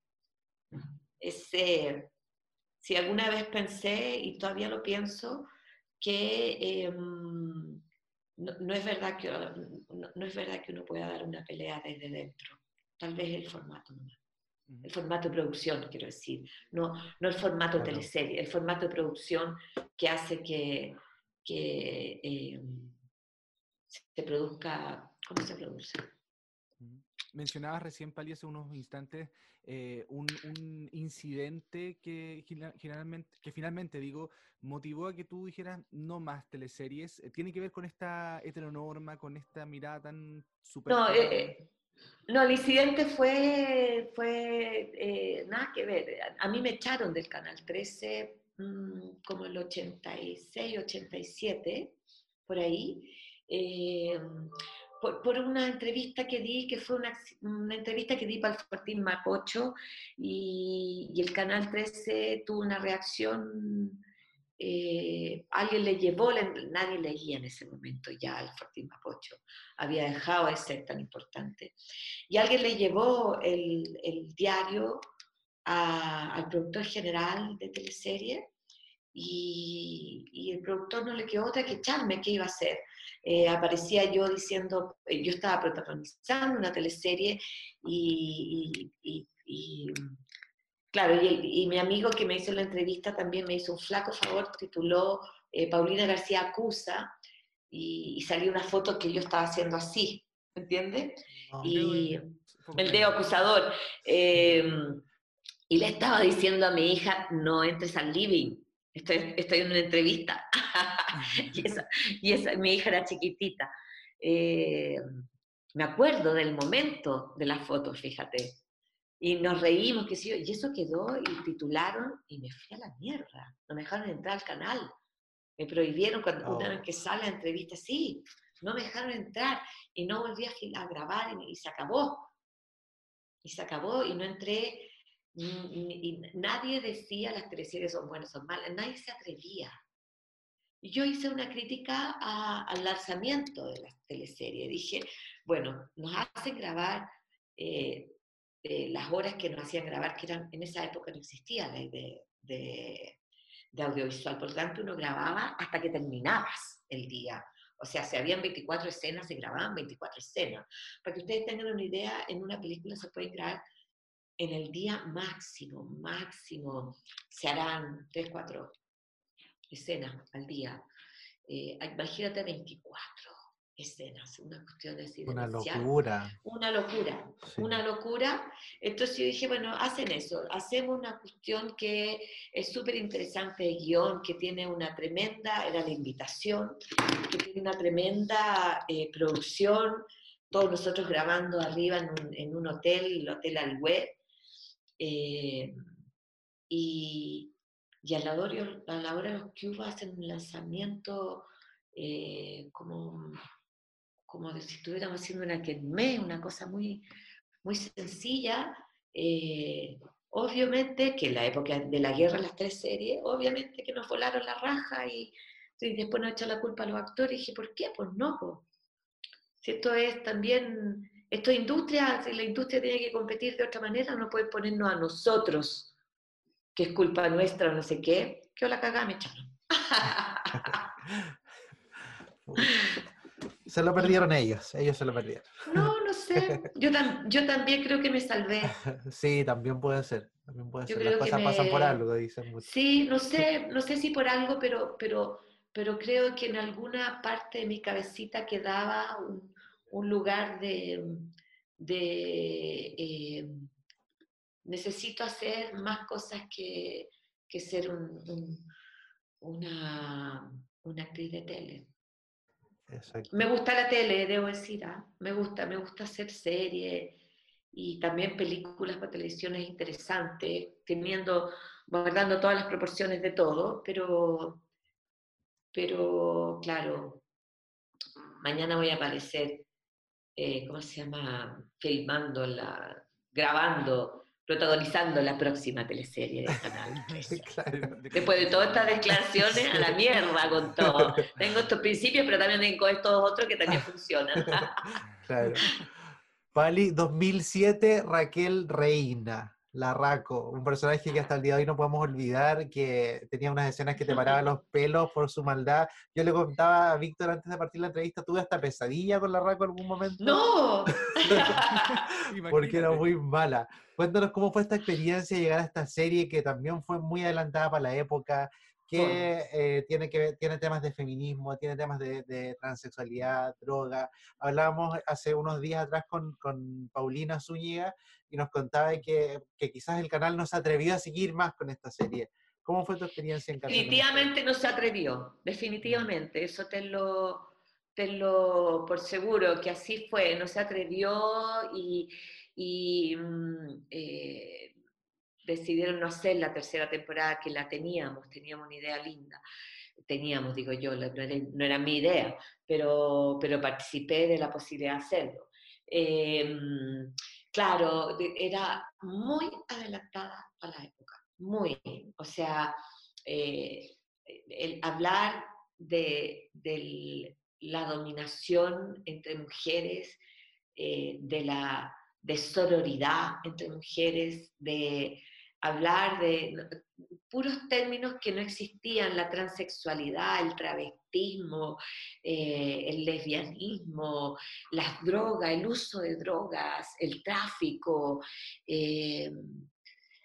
ese, si alguna vez pensé, y todavía lo pienso, que em, no, es verdad que, no, es verdad que uno pueda dar una pelea desde dentro. Tal vez el formato El formato de producción, quiero decir. No, no el formato de teleserie, el formato de producción que hace que, que em, se produzca, ¿cómo se produce? Mencionabas recién, Pali, hace unos instantes, eh, un, incidente que, generalmente, que finalmente, digo, motivó a que tú dijeras no más teleseries. Eh, ¿Tiene que ver con esta heteronorma, con esta mirada tan super... No, eh, no el incidente fue, fue nada que ver. A, mí me echaron del Canal 13 mm, como el 86, 87, por ahí por, una entrevista que di, que fue una, entrevista que di para el Fortín Mapocho, y, el Canal 13 tuvo una reacción, eh, alguien le llevó, nadie leía en ese momento ya al Fortín Mapocho, había dejado de ser tan importante, y alguien le llevó el, diario al productor general de teleserie, y, y, el productor no le quedó otra que echarme, ¿qué iba a hacer? Eh, aparecía yo diciendo, eh, yo estaba protagonizando una teleserie y, claro, y, mi amigo que me hizo la entrevista también me hizo un flaco favor, tituló eh, Paulina García acusa y, salió una foto que yo estaba haciendo así, ¿entiendes? y el dedo acusador. Em, y le estaba diciendo a mi hija, no entres al living, estoy, estoy en una entrevista. y, esa, mi hija era chiquitita. Eh, me acuerdo del momento de las fotos, fíjate. Y nos reímos, que sí, y eso quedó y titularon y me fui a la mierda. No me dejaron entrar al canal. Me prohibieron cuando una vez oh. que sale la entrevista, sí, no me dejaron entrar y no volví a, grabar y, y, se acabó. Y se acabó y no entré y nadie decía las teleseries son buenas son malas, nadie se atrevía. Yo hice una crítica al lanzamiento de la teleserie. Dije, bueno, nos hacen grabar eh, las horas que nos hacían grabar, que eran, en esa época no existía ley de, de, de, audiovisual, por lo tanto uno grababa hasta que terminabas el día. O sea, si habían 24 escenas, se grababan 24 escenas. Para que ustedes tengan una idea, en una película se pueden grabar en el día máximo, máximo, se harán 3, 4 escenas al día. Eh, imagínate 24 escenas, una cuestión de decir, Una locura. Una locura, una locura. Entonces yo dije, bueno, hacen eso, hacemos una cuestión que es súper interesante de guion, que tiene una tremenda, era la invitación, que tiene una tremenda eh, producción, todos nosotros grabando arriba en un, en un hotel, el Hotel Alweb, eh, y, y, a, la hora, a la hora de los que hacen un lanzamiento eh, como, como si estuviéramos haciendo una quermé, una cosa muy, muy sencilla. Eh, obviamente que en la época de la guerra, las tres series, obviamente que nos volaron la raja y, después nos echó la culpa a los actores. Y dije, ¿por qué? Pues no. Si esto es también esto es industria, si la industria tiene que competir de otra manera, no puede ponernos a nosotros, que es culpa nuestra, no sé qué, que la cagada me echaron. se lo perdieron ellos, ellos se lo perdieron. No, no sé. Yo, yo también creo que me salvé. Sí, también puede ser. También puede ser. Las cosas pasan por algo, dicen muchos. Sí, no sé, no sé si por algo, pero, pero, pero creo que en alguna parte de mi cabecita quedaba un, un lugar de, de eh, necesito hacer más cosas que, que ser una, una, actriz de tele. Me gusta la tele, debo decir, ¿ah? me gusta, me gusta hacer series y también películas para televisión es interesante, teniendo, guardando todas las proporciones de todo, pero, pero claro, mañana voy a aparecer eh, ¿cómo se llama? Filmando, la, grabando, protagonizando la próxima teleserie del canal. Después de todas estas declaraciones, a la mierda con todo. Tengo estos principios, pero también tengo estos otros que también funcionan. claro. Pali, 2007, Raquel Reina. La Raco, un personaje que hasta el día de hoy no podemos olvidar, que tenía unas escenas que te paraban los pelos por su maldad. Yo le contaba a Víctor antes de partir la entrevista, ¿tuve hasta pesadilla con la Raco en algún momento? ¡No! Porque era muy mala. Cuéntanos cómo fue esta experiencia llegar a esta serie que también fue muy adelantada para la época, que eh, tiene, que tiene temas de feminismo, tiene temas de, transexualidad, droga. Hablábamos hace unos días atrás con, con Paulina Zúñiga y nos contaba que, que, quizás el canal no se atrevió a seguir más con esta serie. ¿Cómo fue tu experiencia en canal? Definitivamente no se atrevió, definitivamente, eso te lo, te lo por seguro que así fue, no se atrevió y, y mm, eh, decidieron no hacer la tercera temporada que la teníamos, teníamos una idea linda. Teníamos, digo yo, no era, mi idea, pero, pero participé de la posibilidad de hacerlo. Em, claro, era muy adelantada a la época, muy. O sea, eh, el hablar de, la dominación entre mujeres, eh, de la de sororidad entre mujeres, de hablar de puros términos que no existían, la transexualidad, el travestismo, eh, el lesbianismo, las drogas, el uso de drogas, el tráfico. Eh,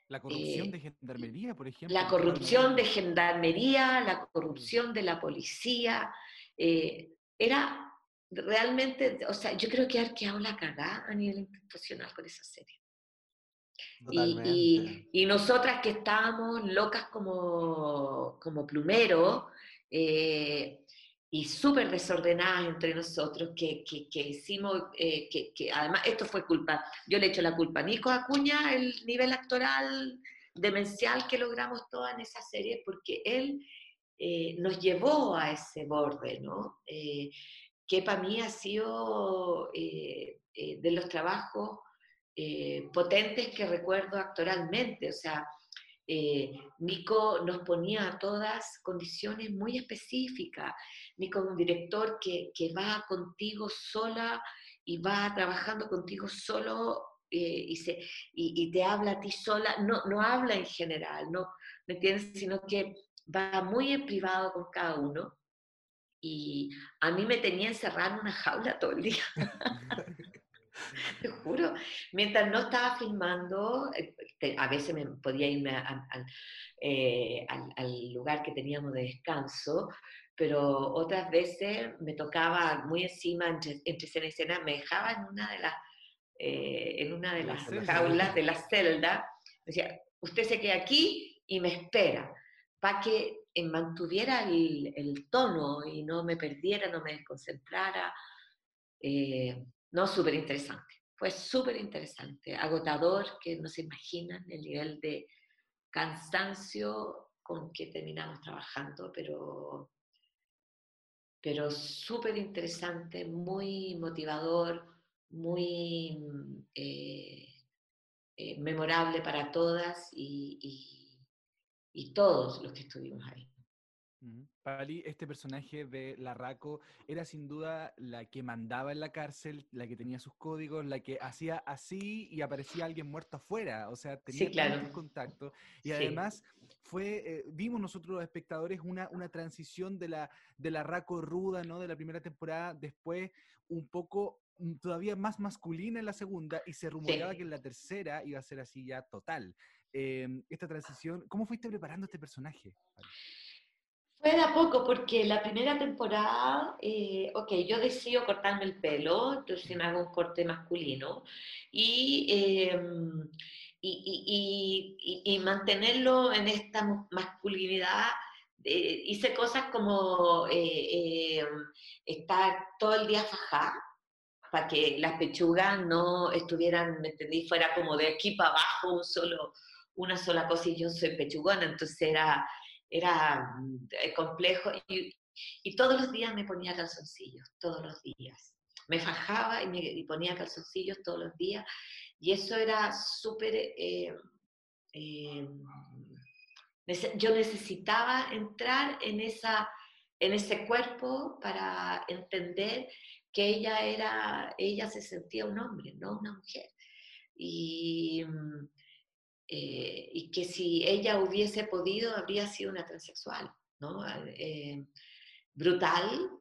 la corrupción eh, de gendarmería, por ejemplo. La corrupción de gendarmería, la corrupción de la policía. era realmente, o sea, yo creo que ha arqueado la cagada a nivel institucional con esa serie. Y, y, nosotras que estábamos locas como, como plumero eh, y súper desordenadas entre nosotros, que, que, que hicimos, eh, que, que, además esto fue culpa, yo le echo la culpa a Nico Acuña, el nivel actoral demencial que logramos toda en esa serie, porque él eh, nos llevó a ese borde, ¿no? que para mí ha sido de los trabajos eh, potentes que recuerdo actoralmente. O sea, eh, Nico nos ponía a todas condiciones muy específicas. Nico es un director que, que va contigo sola y va trabajando contigo solo eh, y, se, y, te habla a ti sola, no, no habla en general, no, ¿me entiendes? Sino que va muy en privado con cada uno. Y a mí me tenía encerrada en una jaula todo el día. Te juro, mientras no estaba filmando, eh, a veces me podía irme eh, al, lugar que teníamos de descanso, pero otras veces me tocaba muy encima, entre, escena y escena, me dejaba en una de las, eh, en una de las jaulas de la celda, decía, usted se queda aquí y me espera, para que mantuviera el, el, tono y no me perdiera, no me desconcentrara. No, súper interesante. Fue súper interesante, agotador, que no se imaginan el nivel de cansancio con que terminamos trabajando, pero, pero súper interesante, muy motivador, muy eh, eh, memorable para todas y, y todos los que estuvimos ahí. Pali, este personaje de Larraco era sin duda la que mandaba en la cárcel, la que tenía sus códigos, la que hacía así y aparecía alguien muerto afuera, o sea, tenía sí, contacto. Y además fue, eh, vimos nosotros los espectadores una, una transición de la, de la Raco ruda, ¿no? De la primera temporada, después un poco mm, todavía más masculina en la segunda y se rumoreaba que en la tercera iba a ser así ya total. Em, esta transición, ¿cómo fuiste preparando este personaje? Fue de a poco, porque la primera temporada, eh, ok, yo decido cortarme el pelo, entonces me hago un corte masculino y, em, y, y, mantenerlo en esta masculinidad. Eh, hice cosas como eh, em, estar todo el día fajada, para que las pechugas no estuvieran, me entendí, fuera como de aquí para abajo un solo, una sola cosa y yo soy pechugona, entonces era era eh, complejo y, todos los días me ponía calzoncillos, todos los días. Me fajaba y me ponía calzoncillos todos los días y eso era súper... Eh, eh, yo necesitaba entrar en, esa, en ese cuerpo para entender que ella era, ella se sentía un hombre, no una mujer. Y, eh, y que si ella hubiese podido, habría sido una transexual, ¿no? Eh, brutal,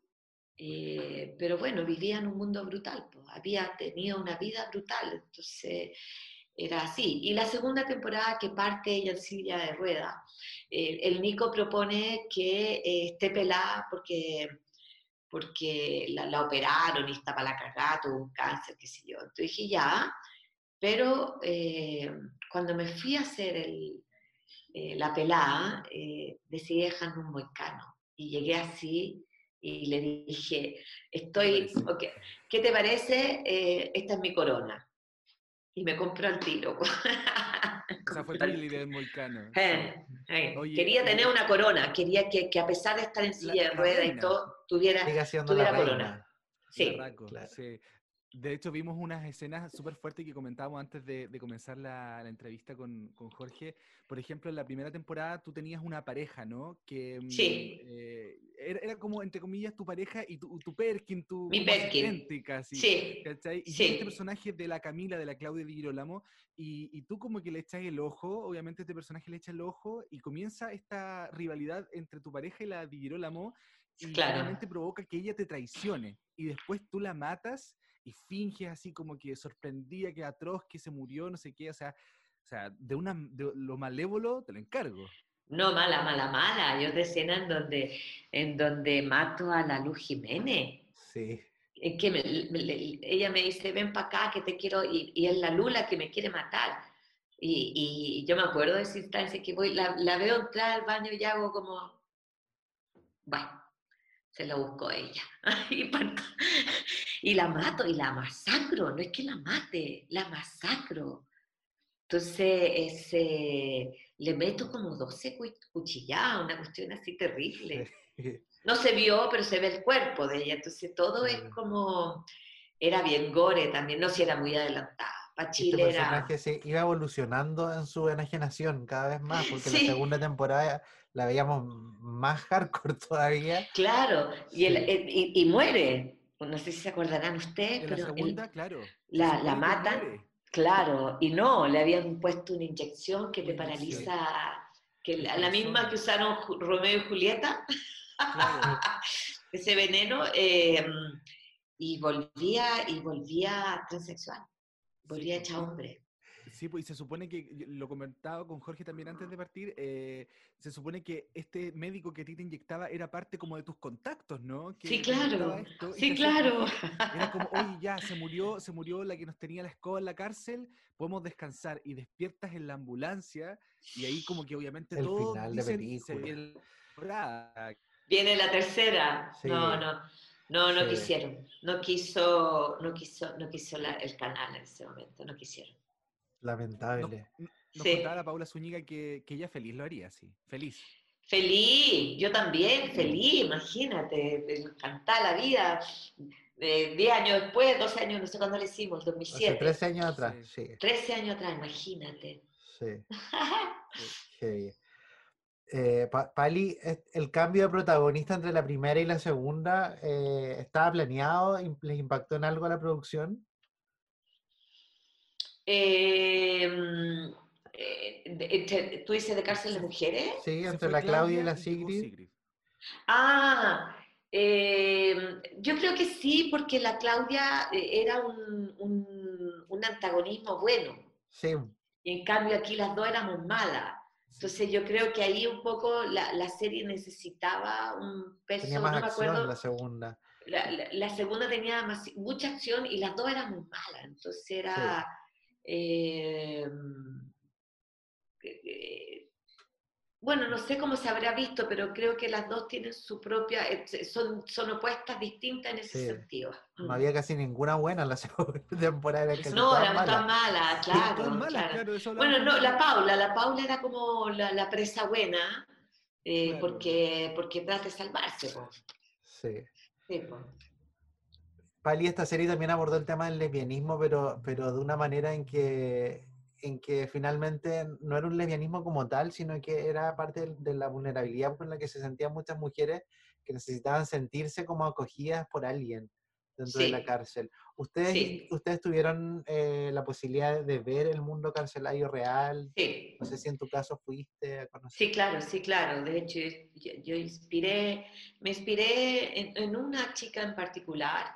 eh, pero bueno, vivía en un mundo brutal, pues, había tenido una vida brutal, entonces era así. Y la segunda temporada que parte ella en silla de rueda, el Nico propone que esté pelada porque porque la, operaron y estaba la cagada, tuvo un cáncer, qué sé yo. Entonces dije, ya, pero eh, cuando me fui a hacer el, eh, la pelada, eh, decidí dejarme un moicano. Y llegué así y le dije, estoy, ¿qué te parece? esta es mi corona. Y me compró el tiro. Esa fue tu idea del moicano. quería tener una corona, quería que, que, a pesar de estar en silla de ruedas y todo, tuviera, tuviera corona. Sí. sí. De hecho, vimos unas escenas súper fuertes que comentábamos antes de, comenzar la, entrevista con, Jorge. Por ejemplo, en la primera temporada tú tenías una pareja, ¿no? Que mm, sí. Eh, era, como, entre comillas, tu pareja y tu, tu Perkin, tu Mi Perkin. casi. Sí. ¿cachai? Y este personaje de la Camila, de la Claudia Di Girolamo, y, y, tú como que le echas el ojo, obviamente este personaje le echa el ojo, y comienza esta rivalidad entre tu pareja y la Di Girolamo, y claramente provoca que ella te traicione, y después tú la matas y finges así como que sorprendía, que atroz, que se murió, no sé qué, o sea, o sea de, una, de lo malévolo te lo encargo. No, mala, mala, mala. Yo te escena en donde, en donde mato a la Luz Jiménez. Sí. Que ella me dice, ven para acá que te quiero, y, y, es la Lula que me quiere matar. Y, y yo me acuerdo de esa instancia que voy, la, la, veo entrar al baño y hago como, bueno, se la buscó ella. y la mato y la masacro, no es que la mate, la masacro. Entonces, ese, le meto como 12 cuchilladas, una cuestión así terrible. No se vio, pero se ve el cuerpo de ella, entonces todo es como, era bien gore también, no si era muy adelantada. Para este personaje se iba evolucionando en su enajenación cada vez más, porque la segunda temporada la veíamos más hardcore todavía. Claro, y, y, muere. No sé si se acordarán ustedes, pero. La segunda, claro. La, la matan. Claro, y no, le habían puesto una inyección que te paraliza, que la, misma que usaron Romeo y Julieta, ese veneno, em, y volvía, y volvía transexual, volvía hecha hombre. Sí, pues y se supone que, lo comentaba con Jorge también antes de partir, eh, se supone que este médico que a ti te inyectaba era parte como de tus contactos, ¿no? sí, claro, sí, claro. Era como, oye, ya, se murió, se murió la que nos tenía la escoba en la cárcel, podemos descansar, y despiertas en la ambulancia, y ahí como que obviamente el todo final dicen, de película. Viene la tercera. No, no. No, no quisieron. No quiso, no quiso, no quiso el canal en ese momento, no quisieron. Lamentable. Nos, contaba la Paula Zúñiga que, que, ella feliz lo haría, sí. Feliz. Feliz, yo también, feliz, imagínate, me encanta la vida. Eh, 10 años después, 12 años, no sé cuándo lo hicimos, 2007. Hace 13 años atrás, sí. 13 años atrás, imagínate. Sí. sí. Eh, Pali, ¿el cambio de protagonista entre la primera y la segunda eh, estaba planeado? ¿Les impactó en algo a la producción? Em, eh, ¿Tú dices de cárcel de mujeres? Sí, entre la Claudia y la Sigrid. Ah, em, yo creo que sí, porque la Claudia eh, era un, un, antagonismo bueno. Sí. Y en cambio aquí las dos éramos malas. Entonces yo creo que ahí un poco la, la serie necesitaba un peso. Tenía más acción la segunda. La, la, segunda tenía más, mucha acción y las dos éramos malas. Entonces era... Em, bueno, no sé cómo se habrá visto, pero creo que las dos tienen su propia, eh, son, son opuestas distintas en ese sentido. No había casi ninguna buena en la segunda temporada. Que no, eran tan malas, claro. bueno, no, la Paula, la Paula era como la, presa buena, eh, porque, porque trata de salvarse. Sí. sí Pali, esta serie también abordó el tema del lesbianismo, pero, pero de una manera en que, en que finalmente no era un lesbianismo como tal, sino que era parte de, la vulnerabilidad con la que se sentían muchas mujeres que necesitaban sentirse como acogidas por alguien. dentro de la cárcel. ¿Ustedes, ¿ustedes tuvieron eh, la posibilidad de ver el mundo carcelario real? Sí. No sé si en tu caso fuiste a conocer. Sí, claro, sí, claro. De hecho, yo, inspiré, me inspiré en, una chica en particular,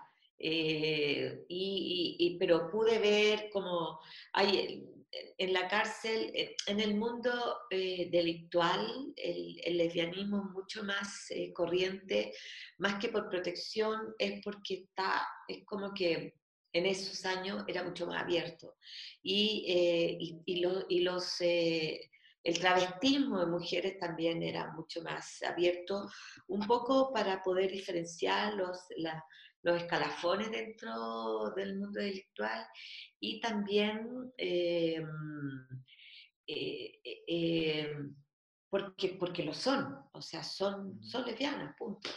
eh, y, pero pude ver como hay en la cárcel, eh, en el mundo eh, delictual, el, lesbianismo es mucho más eh, corriente, más que por protección, es porque está, es como que en esos años era mucho más abierto. Y, y, los, el travestismo de mujeres también era mucho más abierto, un poco para poder diferenciar los, los escalafones dentro del mundo delictual y también eh, eh, eh, porque, porque lo son, o sea, son, son lesbianas, punto.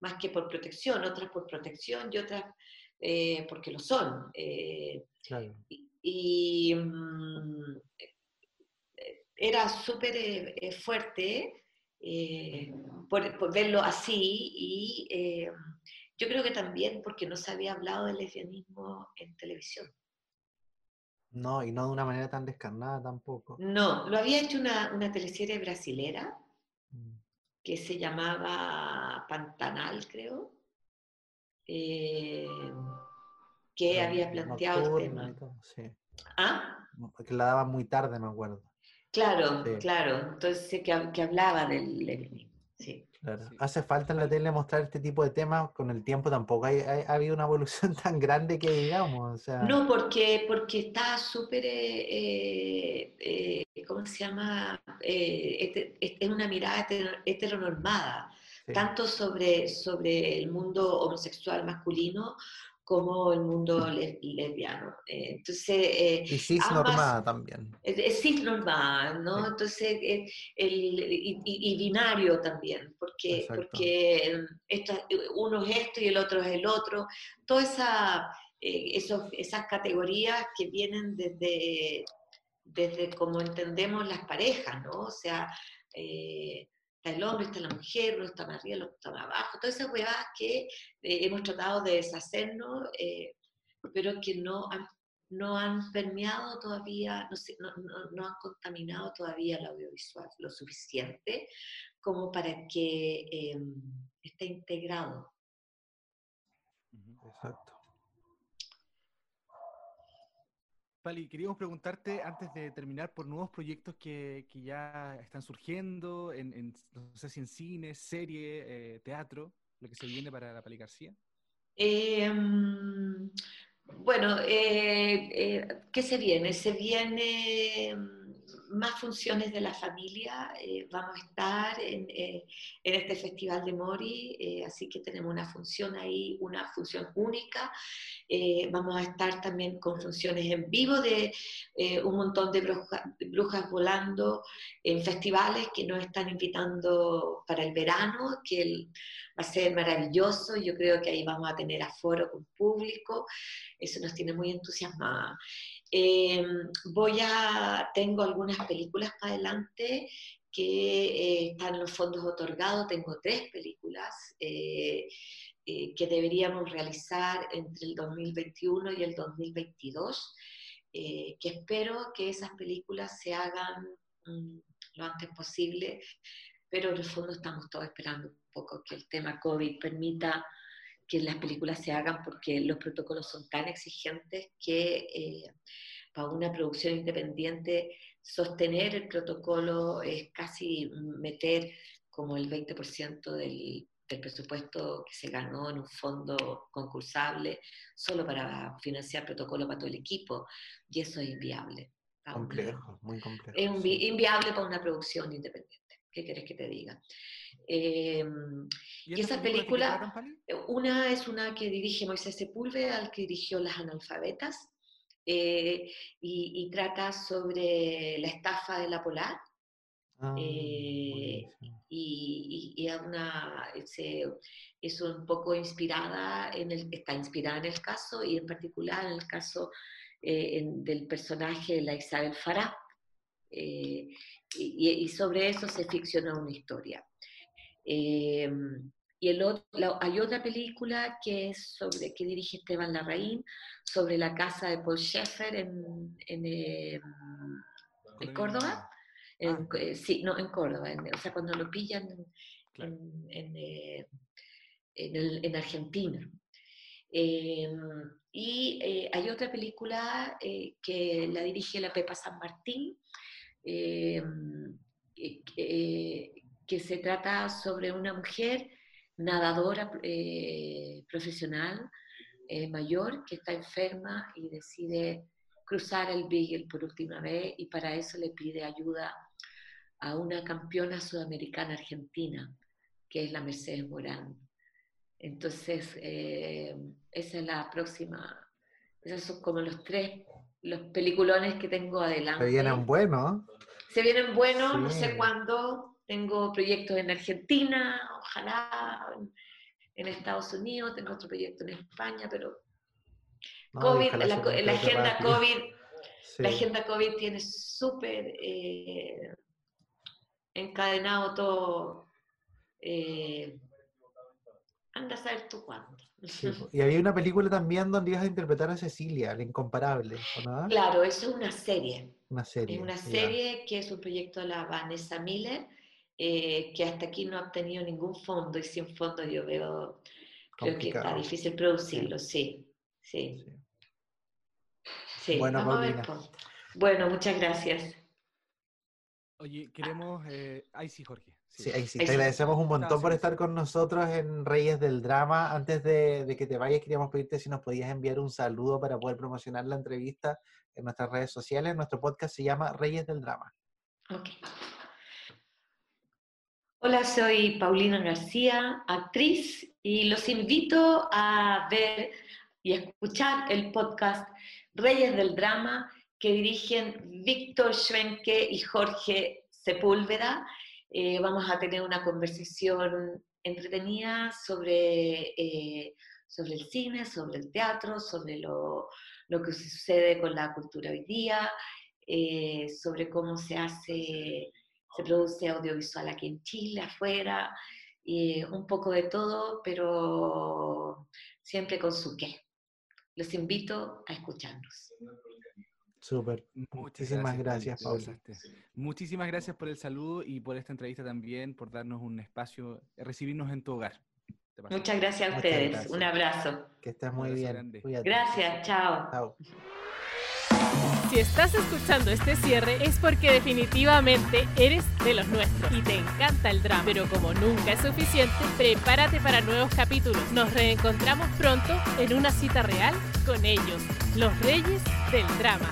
más que por protección, otras por protección y otras porque lo son. Y, mm, era súper fuerte por, verlo así y yo creo que también porque no se había hablado del lesbianismo en televisión. No, y no de una manera tan descarnada tampoco. No, lo había hecho una, una teleserie brasilera mm. que se llamaba Pantanal, creo, eh, que había planteado el tema. sí. ¿Ah? Que la daba muy tarde, me acuerdo. Claro, claro. Entonces, que, que hablaba del lesbianismo, sí. Hace falta en la tele mostrar este tipo de temas, con el tiempo tampoco hay, ha habido una evolución tan grande que digamos. O sea... No, porque, porque está súper, eh, eh, ¿cómo se llama? Eh, es una mirada heteronormada, tanto sobre, sobre el mundo homosexual masculino como el mundo lesbiano. Eh, entonces, eh, y cisnormada también. Es, cisnormada, ¿no? Entonces, eh, el, y, binario también, porque, porque uno es esto y el otro es el otro. Todas esa, esas categorías que vienen desde, desde como entendemos las parejas, ¿no? O sea, está el hombre, está la mujer, uno está más arriba, otro está más abajo, todas esas huevadas que eh, hemos tratado de deshacernos, eh, pero que no han, no han permeado todavía, no, no, no, han contaminado todavía el audiovisual lo suficiente como para que em, esté integrado. Exacto. Pali, queríamos preguntarte antes de terminar por nuevos proyectos que, ya están surgiendo, en, no sé si en cine, serie, eh, teatro, lo que se viene para la Pali García. Em, bueno, eh, eh, ¿qué se viene? Se viene más funciones de la familia. Eh, vamos a estar en, eh, en, este Festival de Mori, eh, así que tenemos una función ahí, una función única. vamos a estar también con funciones en vivo de un montón de brujas volando en festivales que nos están invitando para el verano, que va a ser maravilloso. Yo creo que ahí vamos a tener aforo con público. Eso nos tiene muy entusiasmadas. Eh, voy a, tengo algunas películas para adelante que eh, están los fondos otorgados, tengo tres películas eh, que deberíamos realizar entre el 2021 y el 2022, que espero que esas películas se hagan mm, lo antes posible, pero en el fondo estamos todos esperando un poco que el tema COVID permita que las películas se hagan porque los protocolos son tan exigentes que eh, para una producción independiente sostener el protocolo es casi meter como el 20% del, del presupuesto que se ganó en un fondo concursable solo para financiar protocolo para todo el equipo y eso es inviable. Complejo, muy complejo. Es inviable para una producción independiente. ¿Qué quieres que te diga? Em, y, esa película, una es una que dirige Moisés Sepúlveda, al que dirigió Las Analfabetas, eh, y, trata sobre la estafa de la Polar. Ah, eh, y, y, una, es un poco inspirada, en el, está inspirada en el caso y en particular en el caso eh, del personaje de la Isabel Farah. Y, sobre eso se ficciona una historia. Eh, y el otro, hay otra película que es sobre que dirige Esteban Larraín sobre la casa de Paul Schaeffer en, en, em, Córdoba. En, ah. eh, sí, no, en Córdoba, o sea, cuando lo pillan en, eh, en Argentina. Y eh, hay otra película que la dirige la Pepa San Martín, em, que se trata sobre una mujer nadadora eh, profesional eh, mayor que está enferma y decide cruzar el Beagle por última vez y para eso le pide ayuda a una campeona sudamericana argentina, que es la Mercedes Morán. Entonces, eh, esa es la próxima, esos son como los tres, los peliculones que tengo adelante. Se vienen buenos. Se vienen buenos, no sé cuándo, tengo proyectos en Argentina, ojalá en, Estados Unidos, tengo otro proyecto en España, pero COVID, la, agenda COVID, la agenda COVID tiene súper eh, encadenado todo. Eh, anda a saber tú cuándo. y había una película también donde ibas a interpretar a Cecilia, la incomparable, Claro, eso es una serie. Una serie. Es una serie que es un proyecto de la Vanessa Miller eh, que hasta aquí no ha obtenido ningún fondo y sin fondo yo veo, creo que está difícil producirlo, sí, sí. sí. bueno, Bueno, muchas gracias. Oye, queremos... Eh, ahí sí, Jorge. Sí, ahí sí. Te agradecemos un montón por estar con nosotros en Reyes del Drama. Antes de, de, que te vayas, queríamos pedirte si nos podías enviar un saludo para poder promocionar la entrevista en nuestras redes sociales. Nuestro podcast se llama Reyes del Drama. Ok. Hola, soy Paulina García, actriz, y los invito a ver y escuchar el podcast Reyes del Drama que dirigen Víctor Schwenke y Jorge Sepúlveda. Eh, vamos a tener una conversación entretenida sobre, eh, sobre el cine, sobre el teatro, sobre lo, lo, que sucede con la cultura hoy día, eh, sobre cómo se hace se produce audiovisual aquí en Chile, afuera, un poco de todo, pero siempre con su qué. Los invito a escucharnos. Súper. Muchísimas gracias, Paula. Muchísimas gracias por el saludo y por esta entrevista también, por darnos un espacio, recibirnos en tu hogar. Muchas gracias a ustedes. Un abrazo. Que estés muy bien. Gracias, chao. Chao. Si estás escuchando este cierre es porque definitivamente eres de los nuestros y te encanta el drama. Pero como nunca es suficiente, prepárate para nuevos capítulos. Nos reencontramos pronto en una cita real con ellos, los reyes del drama.